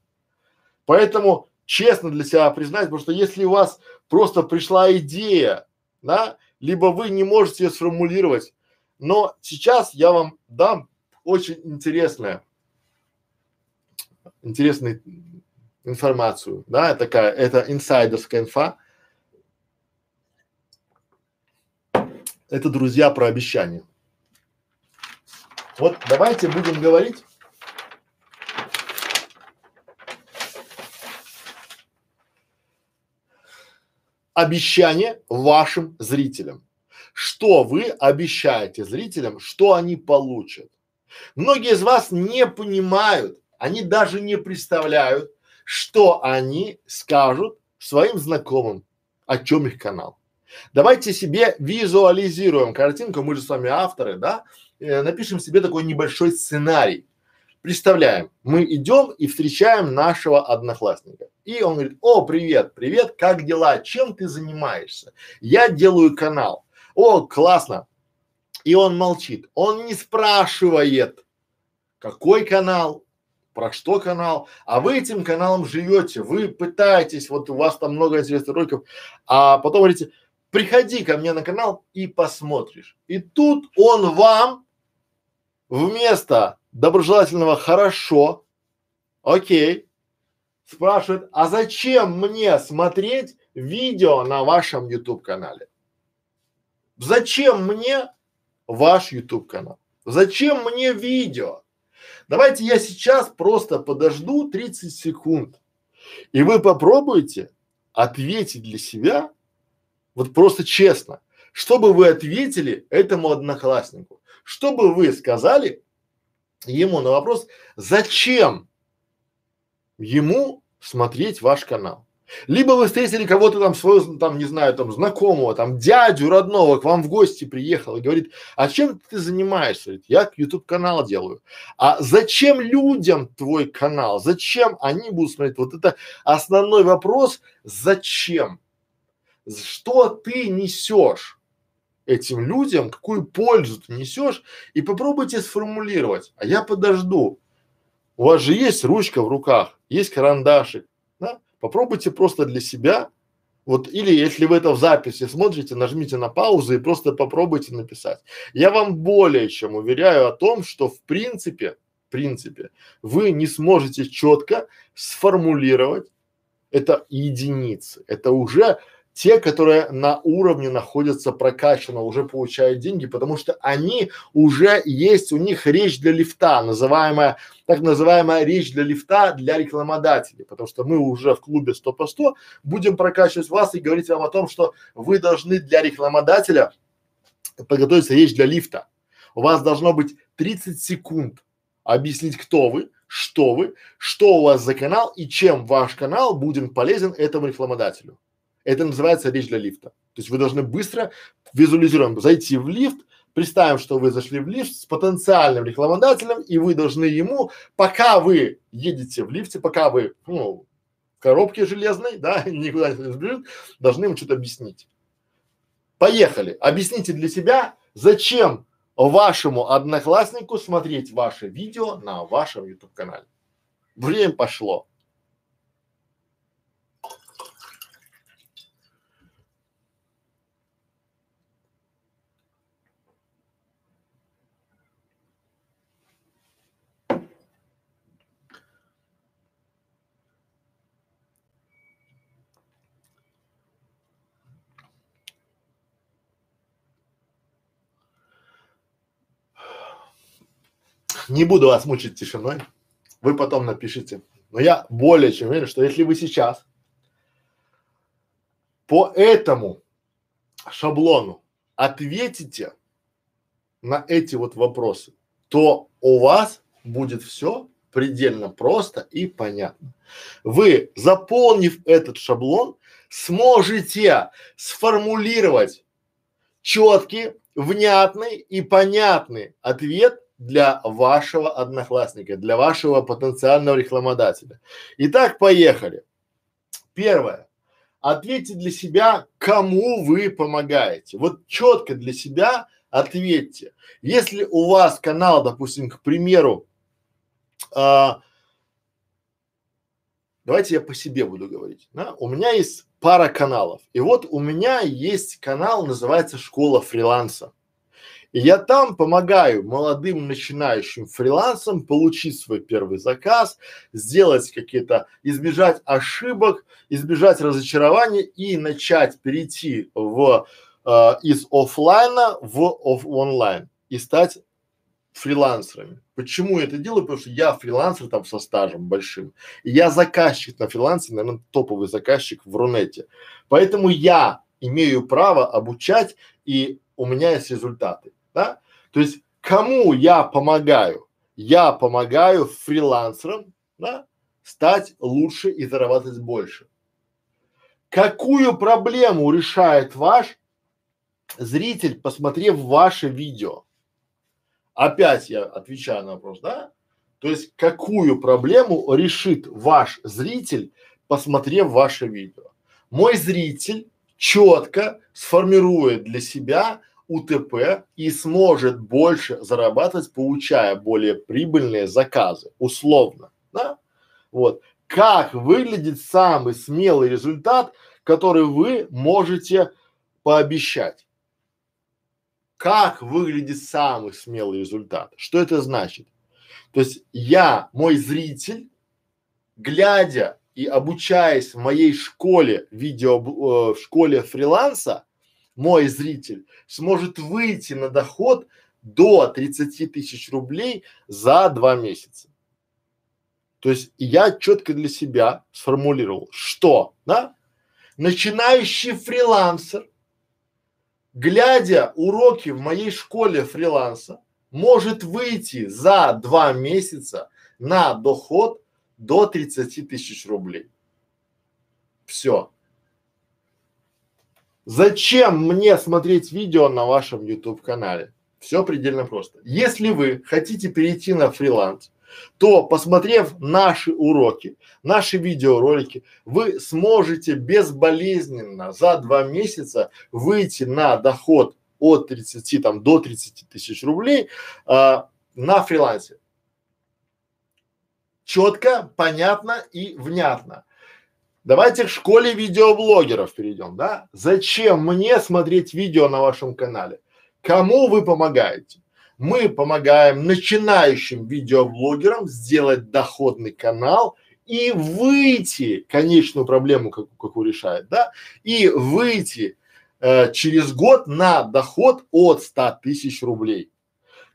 Поэтому честно для себя признать, потому что если у вас просто пришла идея, да, либо вы не можете ее сформулировать, но сейчас я вам дам очень интересное, интересную информацию, да, такая, это инсайдерская инфа. Это, друзья, про обещания. Вот давайте будем говорить обещание вашим зрителям что вы обещаете зрителям, что они получат. Многие из вас не понимают, Они даже не представляют, что они скажут своим знакомым, о чем их канал. Давайте себе визуализируем картинку, мы же с вами авторы, да, э, напишем себе такой небольшой сценарий. Представляем, мы идем и встречаем нашего одноклассника. И он говорит, о, привет, привет, как дела, чем ты занимаешься? Я делаю канал. О, классно. И он молчит, он не спрашивает, какой канал, про что канал, а вы этим каналом живете, вы пытаетесь, вот у вас там много интересных роликов, а потом говорите, приходи ко мне на канал и посмотришь. И тут он вам вместо доброжелательного хорошо, окей, спрашивает, а зачем мне смотреть видео на вашем YouTube канале? Зачем мне ваш YouTube канал? Зачем мне видео? Давайте я сейчас просто подожду 30 секунд, и вы попробуйте ответить для себя вот просто честно, что бы вы ответили этому однокласснику? Что бы вы сказали ему на вопрос, зачем ему смотреть ваш канал? Либо вы встретили кого-то там своего, там, не знаю, там, знакомого, там, дядю родного к вам в гости приехал и говорит, а чем ты занимаешься? Я YouTube канал делаю. А зачем людям твой канал? Зачем они будут смотреть? Вот это основной вопрос, зачем? Что ты несешь этим людям, какую пользу ты несешь и попробуйте сформулировать, а я подожду. У вас же есть ручка в руках, есть карандашик, да? Попробуйте просто для себя, вот или если вы это в записи смотрите, нажмите на паузу и просто попробуйте написать. Я вам более чем уверяю о том, что в принципе, в принципе, вы не сможете четко сформулировать это единицы. Это уже те, которые на уровне находятся прокачанно, уже получают деньги, потому что они уже есть, у них речь для лифта, называемая, так называемая речь для лифта для рекламодателей, потому что мы уже в клубе 100 по 100 будем прокачивать вас и говорить вам о том, что вы должны для рекламодателя подготовиться речь для лифта. У вас должно быть 30 секунд объяснить, кто вы, что вы, что у вас за канал и чем ваш канал будет полезен этому рекламодателю. Это называется речь для лифта. То есть вы должны быстро визуализируем, зайти в лифт, представим, что вы зашли в лифт с потенциальным рекламодателем, и вы должны ему, пока вы едете в лифте, пока вы, ну, в коробке железной, да, [laughs] никуда не сбежит, должны ему что-то объяснить. Поехали. Объясните для себя, зачем вашему однокласснику смотреть ваше видео на вашем YouTube канале. Время пошло. Не буду вас мучить тишиной, вы потом напишите. Но я более чем уверен, что если вы сейчас по этому шаблону ответите на эти вот вопросы, то у вас будет все предельно просто и понятно. Вы, заполнив этот шаблон, сможете сформулировать четкий, внятный и понятный ответ для вашего одноклассника, для вашего потенциального рекламодателя. Итак, поехали. Первое. Ответьте для себя, кому вы помогаете. Вот четко для себя ответьте. Если у вас канал, допустим, к примеру, а, давайте я по себе буду говорить. Да? У меня есть пара каналов. И вот у меня есть канал, называется «Школа фриланса». И я там помогаю молодым начинающим фрилансам получить свой первый заказ, сделать какие-то, избежать ошибок, избежать разочарования и начать перейти в, э, из офлайна в, оф, онлайн и стать фрилансерами. Почему я это делаю? Потому что я фрилансер там со стажем большим. И я заказчик на фрилансе, наверное, топовый заказчик в Рунете. Поэтому я имею право обучать и у меня есть результаты да? То есть кому я помогаю? я помогаю фрилансерам, да, стать лучше и зарабатывать больше. Какую проблему решает ваш зритель, посмотрев ваше видео? Опять я отвечаю на вопрос, да? То есть какую проблему решит ваш зритель, посмотрев ваше видео? Мой зритель четко сформирует для себя УТП и сможет больше зарабатывать, получая более прибыльные заказы, условно, да? Вот. Как выглядит самый смелый результат, который вы можете пообещать? Как выглядит самый смелый результат? Что это значит? То есть я, мой зритель, глядя и обучаясь в моей школе видео, э, в школе фриланса, мой зритель сможет выйти на доход до 30 тысяч рублей за два месяца. То есть я четко для себя сформулировал, что, да, начинающий фрилансер, глядя уроки в моей школе фриланса, может выйти за два месяца на доход до 30 тысяч рублей. Все. Зачем мне смотреть видео на вашем YouTube канале? Все предельно просто. Если вы хотите перейти на фриланс, то посмотрев наши уроки, наши видеоролики, вы сможете безболезненно за два месяца выйти на доход от 30 там до 30 тысяч рублей а, на фрилансе. Четко, понятно и внятно. Давайте к школе видеоблогеров перейдем, да? Зачем мне смотреть видео на вашем канале? Кому вы помогаете? Мы помогаем начинающим видеоблогерам сделать доходный канал и выйти, конечную проблему, как, какую решает, да, и выйти э, через год на доход от 100 тысяч рублей.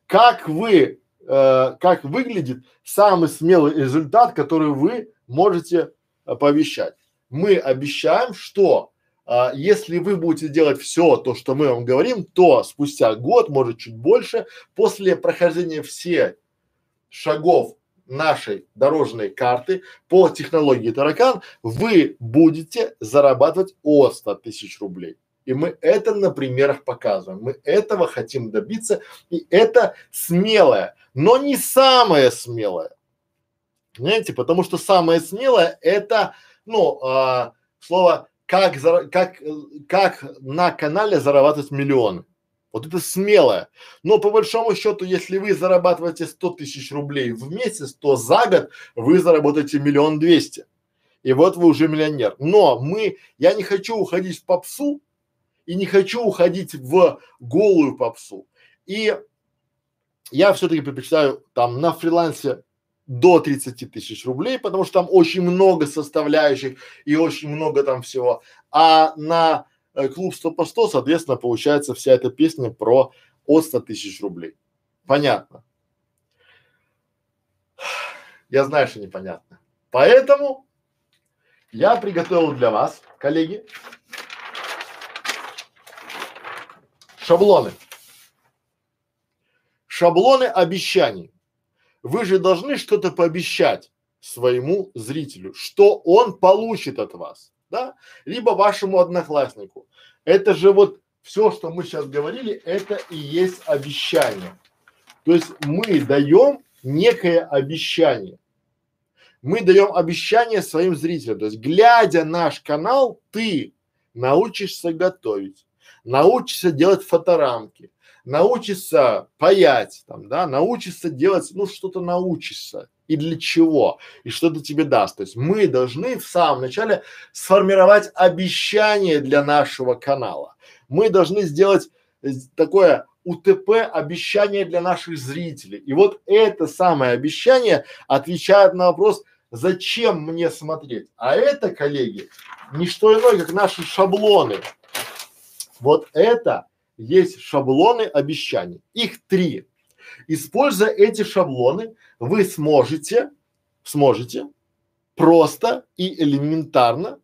Как вы, э, как выглядит самый смелый результат, который вы можете э, пообещать? Мы обещаем, что а, если вы будете делать все то, что мы вам говорим, то спустя год, может чуть больше, после прохождения всех шагов нашей дорожной карты по технологии таракан, вы будете зарабатывать от 100 тысяч рублей. И мы это на примерах показываем. Мы этого хотим добиться. И это смелое, но не самое смелое. Понимаете? Потому что самое смелое это, ну, а, слово как, как, как на канале зарабатывать миллионы. Вот это смелое. Но по большому счету, если вы зарабатываете 100 тысяч рублей в месяц, то за год вы заработаете миллион двести. И вот вы уже миллионер. Но мы, я не хочу уходить в попсу и не хочу уходить в голую попсу. И я все-таки предпочитаю там на фрилансе до 30 тысяч рублей, потому что там очень много составляющих и очень много там всего. А на э, клуб 100 по 100, соответственно, получается вся эта песня про от 100 тысяч рублей. Понятно? Я знаю, что непонятно. Поэтому я приготовил для вас, коллеги, шаблоны. Шаблоны обещаний. Вы же должны что-то пообещать своему зрителю, что он получит от вас, да? Либо вашему однокласснику. Это же вот все, что мы сейчас говорили, это и есть обещание. То есть мы даем некое обещание. Мы даем обещание своим зрителям. То есть, глядя наш канал, ты научишься готовить, научишься делать фоторамки, научится паять, там, да, научится делать, ну, что-то научится. И для чего? И что это тебе даст? То есть мы должны в самом начале сформировать обещание для нашего канала. Мы должны сделать э, такое УТП обещание для наших зрителей. И вот это самое обещание отвечает на вопрос, зачем мне смотреть. А это, коллеги, не что иное, как наши шаблоны. Вот это есть шаблоны обещаний. Их три. Используя эти шаблоны, вы сможете, сможете просто и элементарно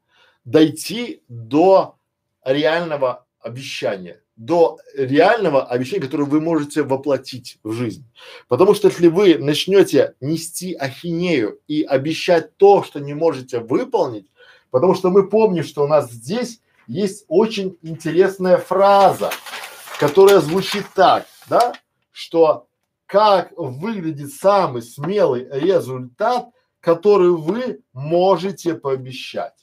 дойти до реального обещания, до реального обещания, которое вы можете воплотить в жизнь. Потому что если вы начнете нести ахинею и обещать то, что не можете выполнить, потому что мы помним, что у нас здесь есть очень интересная фраза, которая звучит так, да, что как выглядит самый смелый результат, который вы можете пообещать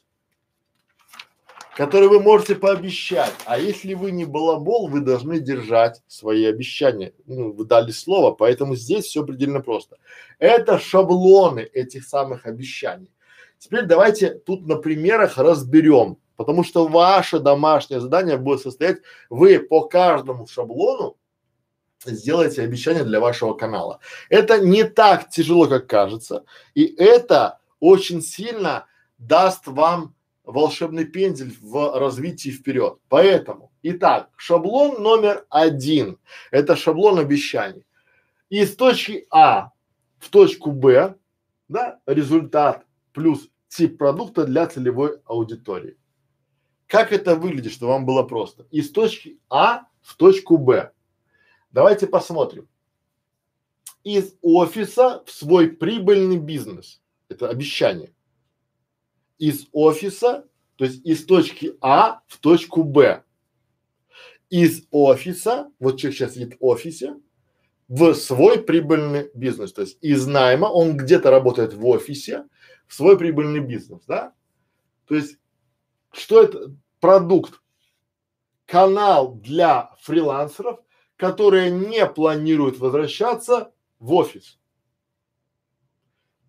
который вы можете пообещать. А если вы не балабол, вы должны держать свои обещания. Ну, вы дали слово, поэтому здесь все предельно просто. Это шаблоны этих самых обещаний. Теперь давайте тут на примерах разберем, потому что ваше домашнее задание будет состоять, вы по каждому шаблону сделаете обещание для вашего канала. Это не так тяжело, как кажется, и это очень сильно даст вам волшебный пендель в развитии вперед. Поэтому, итак, шаблон номер один – это шаблон обещаний. Из точки А в точку Б, да, результат плюс тип продукта для целевой аудитории. Как это выглядит, чтобы вам было просто? Из точки А в точку Б. Давайте посмотрим. Из офиса в свой прибыльный бизнес. Это обещание из офиса, то есть из точки А в точку Б. Из офиса, вот человек сейчас сидит в офисе, в свой прибыльный бизнес. То есть из найма он где-то работает в офисе, в свой прибыльный бизнес, да? То есть что это? Продукт, канал для фрилансеров, которые не планируют возвращаться в офис.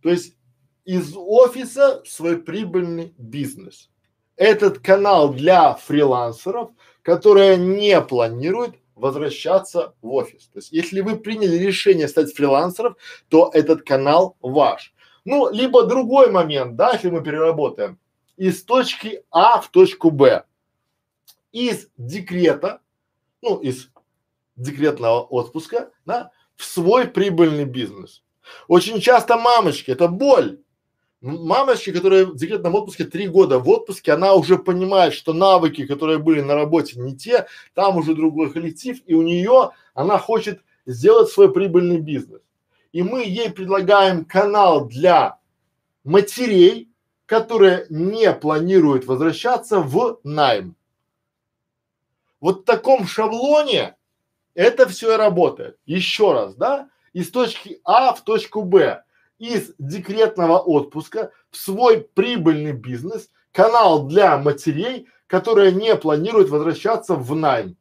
То есть из офиса свой прибыльный бизнес. Этот канал для фрилансеров, которые не планируют возвращаться в офис. То есть, если вы приняли решение стать фрилансером, то этот канал ваш. Ну, либо другой момент, да, если мы переработаем, из точки А в точку Б, из декрета, ну, из декретного отпуска, да, в свой прибыльный бизнес. Очень часто мамочки, это боль, мамочки, которая в декретном отпуске три года в отпуске, она уже понимает, что навыки, которые были на работе, не те, там уже другой коллектив, и у нее она хочет сделать свой прибыльный бизнес. И мы ей предлагаем канал для матерей, которые не планируют возвращаться в найм. Вот в таком шаблоне это все работает. Еще раз, да? Из точки А в точку Б из декретного отпуска в свой прибыльный бизнес, канал для матерей, которые не планируют возвращаться в найм.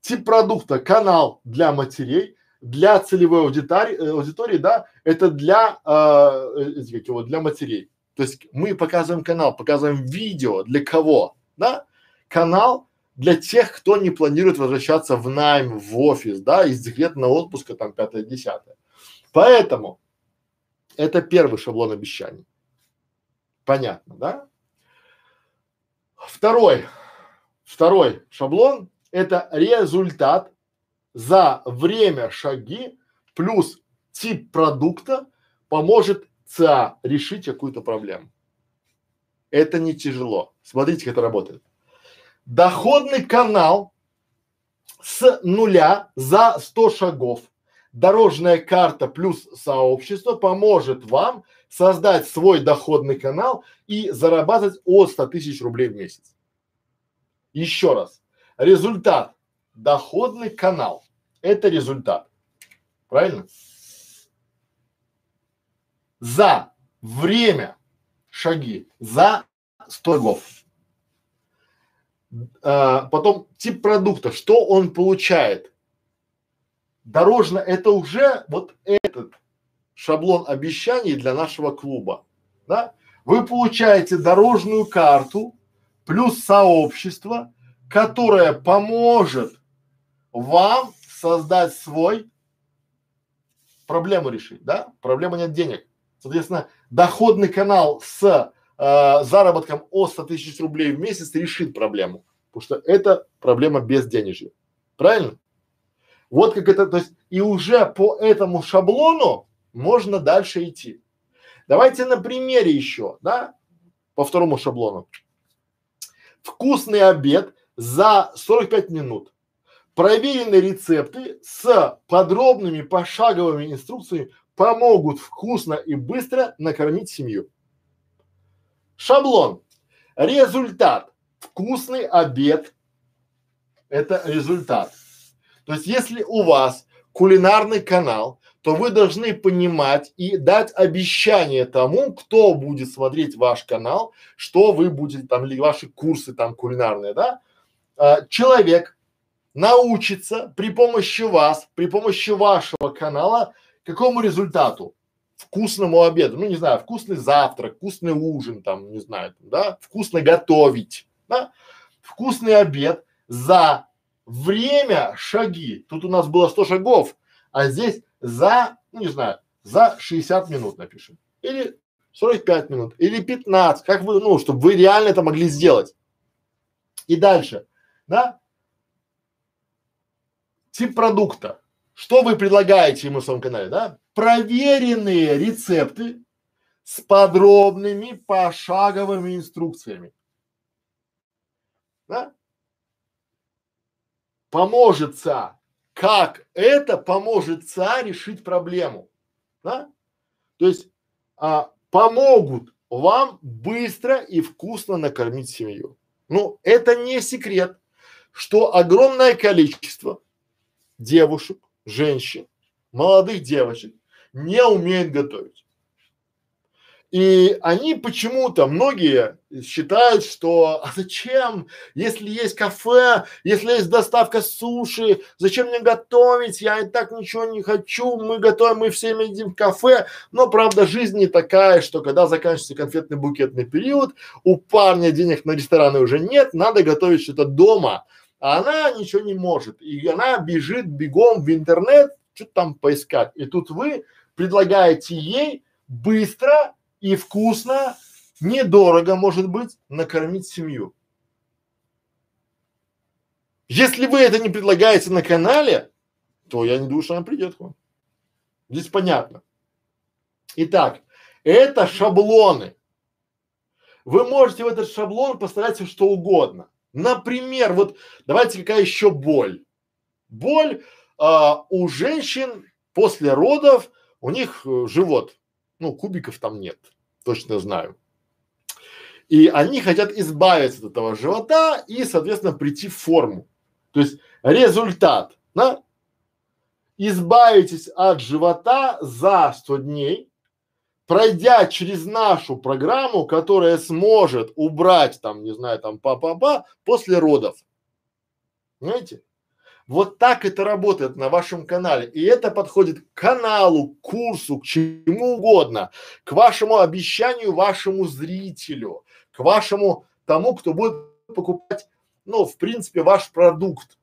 Тип продукта – канал для матерей, для целевой аудитории, э, аудитории, да, это для, э, э, для матерей. То есть мы показываем канал, показываем видео для кого, да? Канал для тех, кто не планирует возвращаться в найм, в офис, да, из декретного отпуска там пятое-десятое. Поэтому это первый шаблон обещаний. Понятно, да? Второй, второй шаблон – это результат за время шаги плюс тип продукта поможет ЦА решить какую-то проблему. Это не тяжело. Смотрите, как это работает. Доходный канал с нуля за 100 шагов дорожная карта плюс сообщество поможет вам создать свой доходный канал и зарабатывать от 100 тысяч рублей в месяц. Еще раз. Результат. Доходный канал. Это результат. Правильно? За время шаги, за 100 шагов. А, потом тип продукта, что он получает дорожно это уже вот этот шаблон обещаний для нашего клуба, да? Вы получаете дорожную карту плюс сообщество, которое поможет вам создать свой проблему решить, да? Проблема нет денег. Соответственно, доходный канал с э, заработком от 100 тысяч рублей в месяц решит проблему, потому что это проблема без денежья. Правильно? Вот как это, то есть и уже по этому шаблону можно дальше идти. Давайте на примере еще, да, по второму шаблону. Вкусный обед за 45 минут. проверенные рецепты с подробными пошаговыми инструкциями помогут вкусно и быстро накормить семью. Шаблон. Результат. Вкусный обед. Это результат. То есть, если у вас кулинарный канал, то вы должны понимать и дать обещание тому, кто будет смотреть ваш канал, что вы будете там, или ваши курсы там кулинарные, да? А, человек научится при помощи вас, при помощи вашего канала какому результату? Вкусному обеду, ну не знаю, вкусный завтрак, вкусный ужин, там, не знаю, да, вкусно готовить, да, вкусный обед за время шаги. Тут у нас было 100 шагов, а здесь за, ну не знаю, за 60 минут напишем. Или 45 минут, или 15, как вы, ну, чтобы вы реально это могли сделать. И дальше, да? Тип продукта. Что вы предлагаете ему в своем канале, да? Проверенные рецепты с подробными пошаговыми инструкциями. Да? Поможется. Как это поможет решить проблему? Да? То есть а, помогут вам быстро и вкусно накормить семью. Ну, это не секрет, что огромное количество девушек женщин, молодых девочек не умеют готовить. И они почему-то, многие считают, что а зачем, если есть кафе, если есть доставка суши, зачем мне готовить, я и так ничего не хочу, мы готовим, мы все едим в кафе. Но правда жизнь не такая, что когда заканчивается конфетный букетный период, у парня денег на рестораны уже нет, надо готовить что-то дома а она ничего не может. И она бежит бегом в интернет, что-то там поискать. И тут вы предлагаете ей быстро и вкусно, недорого, может быть, накормить семью. Если вы это не предлагаете на канале, то я не думаю, что она придет к вам. Здесь понятно. Итак, это шаблоны. Вы можете в этот шаблон поставить все что угодно. Например, вот давайте какая еще боль. Боль а, у женщин после родов, у них э, живот, ну кубиков там нет, точно знаю. И они хотят избавиться от этого живота и, соответственно, прийти в форму. То есть результат, да? Избавитесь от живота за 100 дней, пройдя через нашу программу, которая сможет убрать там, не знаю, там па-па-па после родов. Понимаете? Вот так это работает на вашем канале. И это подходит к каналу, к курсу, к чему угодно, к вашему обещанию, вашему зрителю, к вашему тому, кто будет покупать, ну, в принципе, ваш продукт.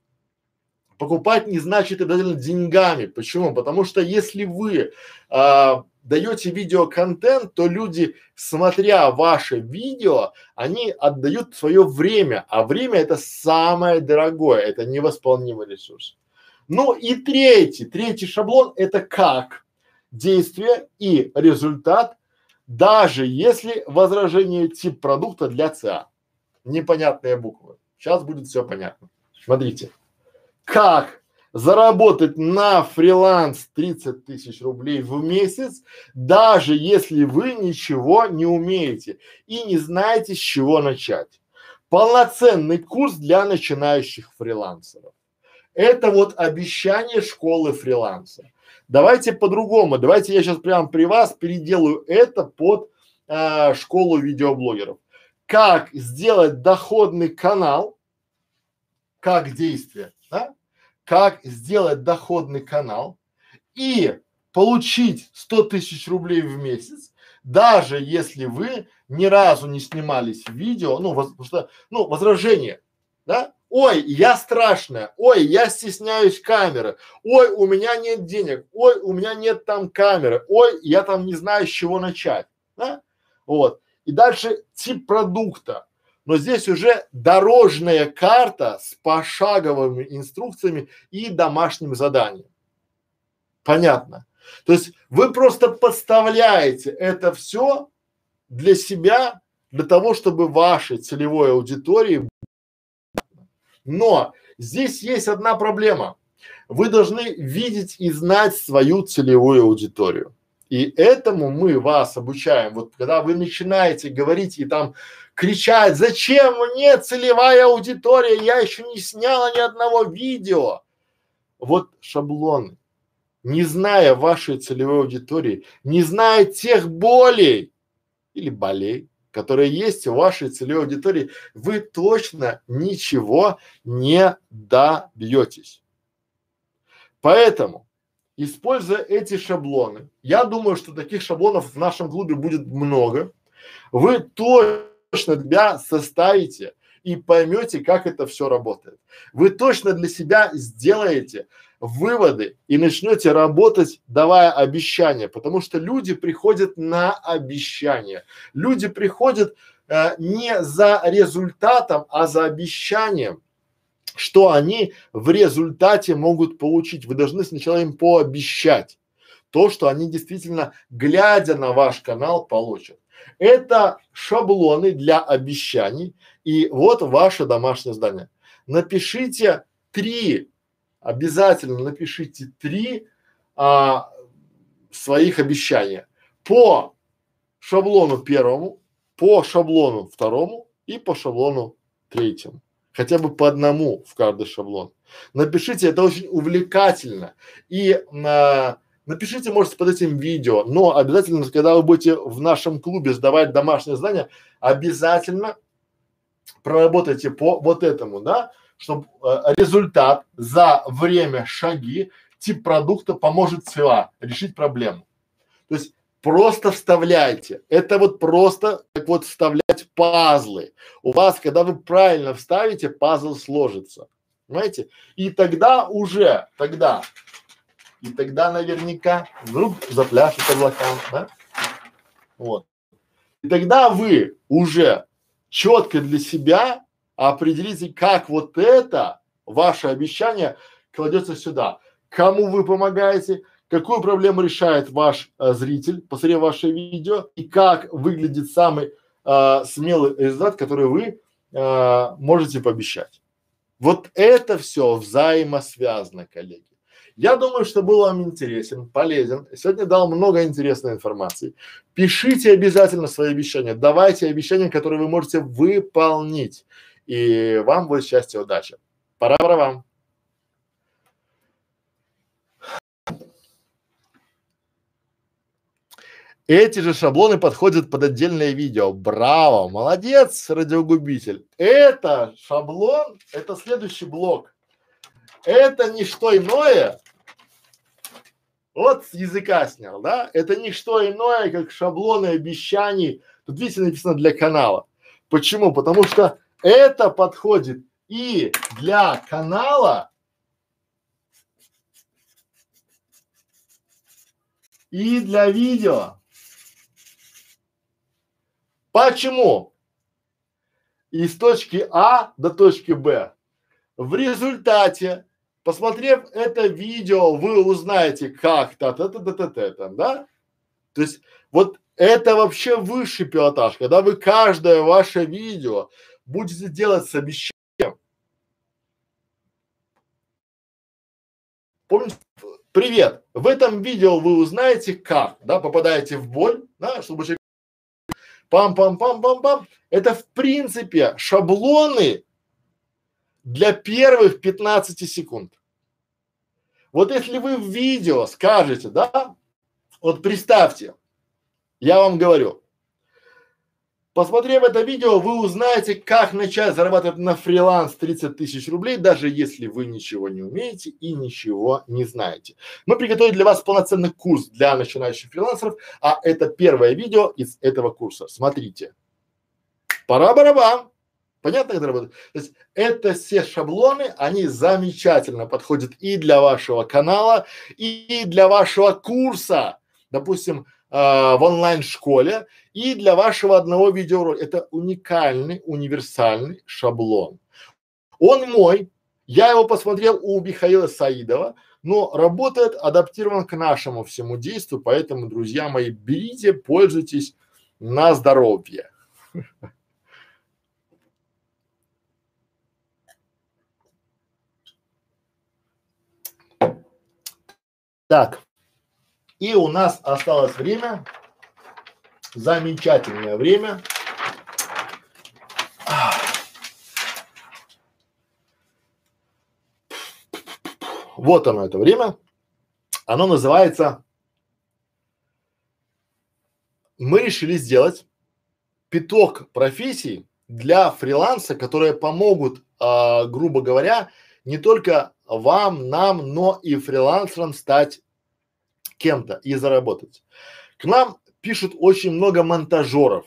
Покупать не значит обязательно деньгами. Почему? Потому что если вы а, даете видеоконтент, то люди, смотря ваше видео, они отдают свое время, а время это самое дорогое, это невосполнимый ресурс. Ну и третий, третий шаблон это как действие и результат, даже если возражение тип продукта для ЦА. Непонятные буквы. Сейчас будет все понятно. Смотрите. Как заработать на фриланс 30 тысяч рублей в месяц, даже если вы ничего не умеете и не знаете, с чего начать. Полноценный курс для начинающих фрилансеров. Это вот обещание школы фриланса. Давайте по-другому, давайте я сейчас прямо при вас переделаю это под э, школу видеоблогеров. Как сделать доходный канал, как действие, да? Как сделать доходный канал и получить 100 тысяч рублей в месяц, даже если вы ни разу не снимались в видео, ну, воз, что, ну, возражение, да? Ой, я страшная, ой, я стесняюсь камеры, ой, у меня нет денег, ой, у меня нет там камеры, ой, я там не знаю, с чего начать, да? Вот. И дальше тип продукта но здесь уже дорожная карта с пошаговыми инструкциями и домашним заданием. Понятно? То есть вы просто подставляете это все для себя, для того, чтобы вашей целевой аудитории. Но здесь есть одна проблема. Вы должны видеть и знать свою целевую аудиторию. И этому мы вас обучаем. Вот когда вы начинаете говорить и там кричать, зачем мне целевая аудитория, я еще не сняла ни одного видео. Вот шаблоны. Не зная вашей целевой аудитории, не зная тех болей или болей, которые есть в вашей целевой аудитории, вы точно ничего не добьетесь. Поэтому, используя эти шаблоны, я думаю, что таких шаблонов в нашем клубе будет много, вы точно для составите и поймете, как это все работает. Вы точно для себя сделаете выводы и начнете работать, давая обещания, потому что люди приходят на обещания. Люди приходят э, не за результатом, а за обещанием что они в результате могут получить. Вы должны сначала им пообещать то, что они действительно, глядя на ваш канал, получат. Это шаблоны для обещаний. И вот ваше домашнее задание. Напишите три обязательно напишите три а, своих обещания по шаблону первому, по шаблону второму и по шаблону третьему. Хотя бы по одному в каждый шаблон. Напишите, это очень увлекательно. И а, напишите, можете под этим видео, но обязательно, когда вы будете в нашем клубе сдавать домашнее задание, обязательно проработайте по вот этому, да, чтобы э, результат за время шаги тип продукта поможет ЦИА решить проблему. То есть просто вставляйте. Это вот просто как вот вставлять пазлы. У вас, когда вы правильно вставите, пазл сложится. Понимаете? И тогда уже, тогда, и тогда наверняка вдруг запляшет облакам, да? Вот. И тогда вы уже четко для себя определите, как вот это ваше обещание кладется сюда. Кому вы помогаете, какую проблему решает ваш э, зритель, посмотрев ваше видео, и как выглядит самый э, смелый результат, который вы э, можете пообещать. Вот это все взаимосвязано, коллеги. Я думаю, что был вам интересен, полезен. Сегодня дал много интересной информации. Пишите обязательно свои обещания, давайте обещания, которые вы можете выполнить и вам будет счастье и удача. Пора, пора вам. Эти же шаблоны подходят под отдельное видео. Браво, молодец, радиогубитель. Это шаблон, это следующий блок. Это не что иное, вот с языка снял, да? Это не что иное, как шаблоны обещаний. Тут видите написано для канала. Почему? Потому что это подходит и для канала, и для видео. Почему? Из точки А до точки Б. В результате, посмотрев это видео, вы узнаете, как та та та та та та да? То есть вот это вообще высший пилотаж, когда вы каждое ваше видео будете делать с обещанием. Помните, привет, в этом видео вы узнаете как, да, попадаете в боль, да, чтобы пам-пам-пам-пам-пам. Это в принципе шаблоны для первых 15 секунд. Вот если вы в видео скажете, да, вот представьте, я вам говорю, Посмотрев это видео, вы узнаете, как начать зарабатывать на фриланс 30 тысяч рублей, даже если вы ничего не умеете и ничего не знаете. Мы приготовили для вас полноценный курс для начинающих фрилансеров, а это первое видео из этого курса. Смотрите. Пора барабан. Понятно, как это работает? То есть это все шаблоны, они замечательно подходят и для вашего канала, и для вашего курса. Допустим, э, в онлайн-школе и для вашего одного видеоролика. Это уникальный, универсальный шаблон. Он мой, я его посмотрел у Михаила Саидова, но работает, адаптирован к нашему всему действию, поэтому, друзья мои, берите, пользуйтесь на здоровье. Так, и у нас осталось время, замечательное время. Вот оно, это время. Оно называется мы решили сделать пяток профессий для фриланса, которые помогут, а, грубо говоря, не только вам, нам, но и фрилансерам стать кем-то и заработать. К нам пишут очень много монтажеров.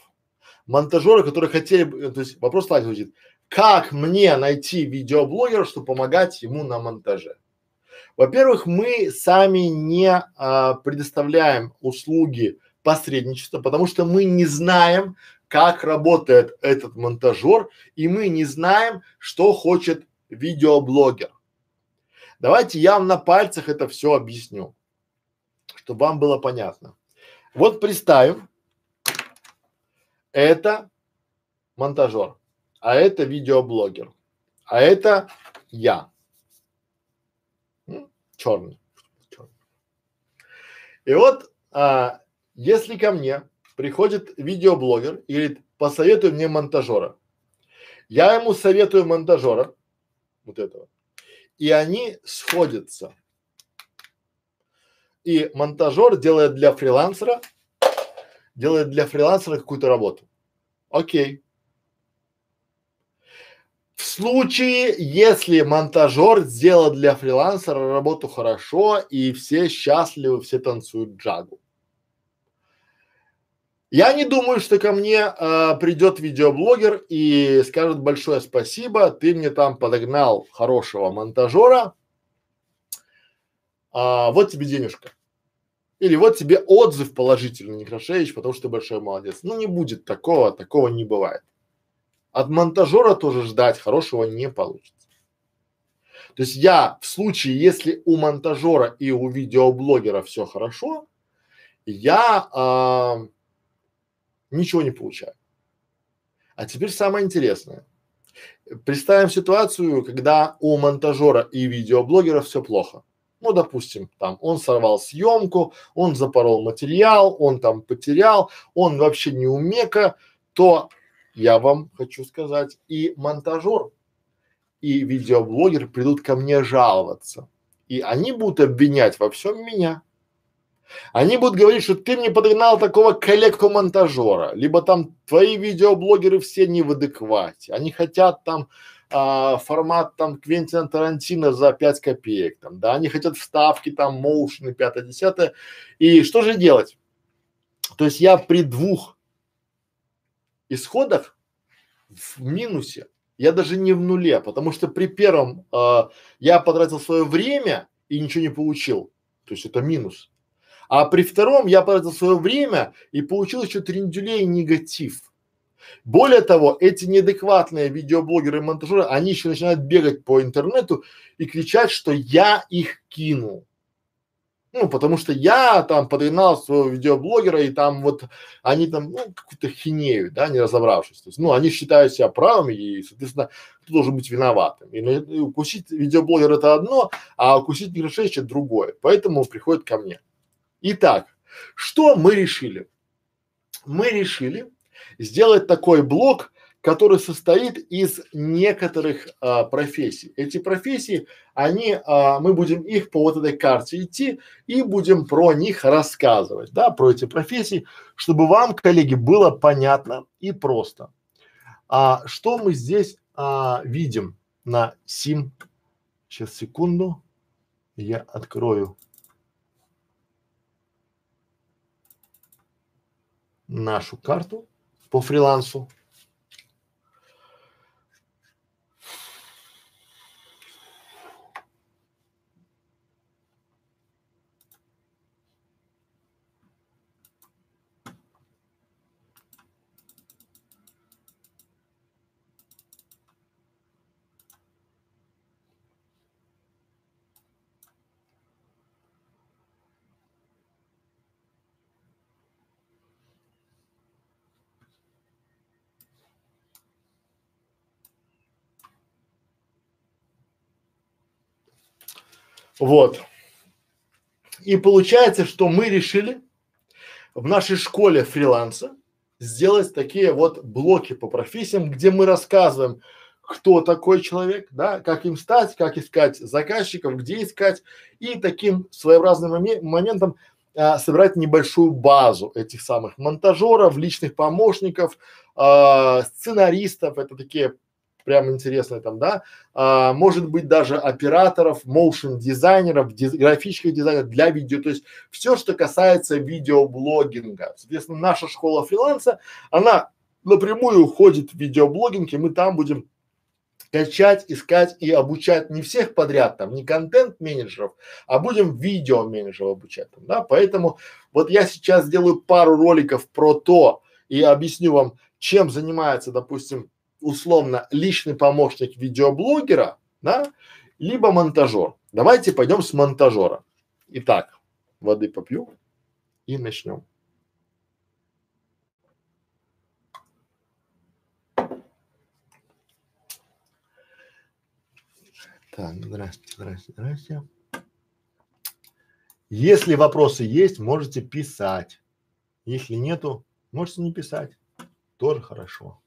Монтажеры, которые хотели то есть вопрос так звучит, как мне найти видеоблогера, чтобы помогать ему на монтаже? Во-первых, мы сами не а, предоставляем услуги посредничество, потому что мы не знаем, как работает этот монтажер, и мы не знаем, что хочет видеоблогер. Давайте я вам на пальцах это все объясню, чтобы вам было понятно. Вот представим, это монтажер, а это видеоблогер, а это я. Черный. И вот а, если ко мне приходит видеоблогер и говорит, посоветуй мне монтажера, я ему советую монтажера, вот этого, и они сходятся. И монтажер делает для фрилансера, делает для фрилансера какую-то работу. Окей. В случае, если монтажер сделал для фрилансера работу хорошо и все счастливы, все танцуют джагу. Я не думаю, что ко мне э, придет видеоблогер и скажет большое спасибо, ты мне там подогнал хорошего монтажера, а, вот тебе денежка. Или вот тебе отзыв положительный, Некрашевич, потому что ты большой молодец. Ну не будет такого, такого не бывает. От монтажера тоже ждать хорошего не получится. То есть я в случае, если у монтажера и у видеоблогера все хорошо, я э, ничего не получаю. А теперь самое интересное. Представим ситуацию, когда у монтажера и видеоблогера все плохо. Ну, допустим, там он сорвал съемку, он запорол материал, он там потерял, он вообще не умека, то я вам хочу сказать, и монтажер, и видеоблогер придут ко мне жаловаться. И они будут обвинять во всем меня. Они будут говорить, что ты мне подогнал такого коллегу-монтажера, либо там твои видеоблогеры все не в адеквате, они хотят там а, формат там Квентина Тарантино за 5 копеек, там, да, они хотят вставки там, моушены, пятое, десятое, и что же делать? То есть я при двух исходах в минусе, я даже не в нуле, потому что при первом э, я потратил свое время и ничего не получил, то есть это минус. А при втором я потратил свое время и получил еще трендюлей негатив. Более того, эти неадекватные видеоблогеры и монтажеры, они еще начинают бегать по интернету и кричать, что я их кинул. Ну, потому что я там подогнал своего видеоблогера, и там вот они там, ну, какую-то хинею, да, не разобравшись. То есть, ну, они считают себя правыми, и, соответственно, кто должен быть виноватым. И, ну, и укусить видеоблогера это одно, а укусить Мирошевича другое. Поэтому приходит ко мне. Итак, что мы решили? Мы решили сделать такой блок, который состоит из некоторых а, профессий. Эти профессии, они, а, мы будем их по вот этой карте идти и будем про них рассказывать, да, про эти профессии, чтобы вам, коллеги, было понятно и просто. А, что мы здесь а, видим на сим? Сейчас секунду, я открою нашу карту по фрилансу. Вот. И получается, что мы решили в нашей школе фриланса сделать такие вот блоки по профессиям, где мы рассказываем, кто такой человек, да, как им стать, как искать заказчиков, где искать, и таким своеобразным моме- моментом а, собирать небольшую базу этих самых монтажеров, личных помощников, а, сценаристов, это такие прям интересные там, да, а, может быть даже операторов, моушен дизайнеров, диз, графических дизайнеров для видео, то есть все, что касается видеоблогинга. Соответственно, наша школа фриланса, она напрямую уходит в видеоблогинг, и мы там будем качать, искать и обучать не всех подряд там, не контент-менеджеров, а будем видео-менеджеров обучать там, да, поэтому вот я сейчас сделаю пару роликов про то и объясню вам, чем занимается, допустим, условно личный помощник видеоблогера, да, либо монтажер. Давайте пойдем с монтажера. Итак, воды попью и начнем. Так, здрасте, здрасте, здрасте. Если вопросы есть, можете писать. Если нету, можете не писать. Тоже хорошо.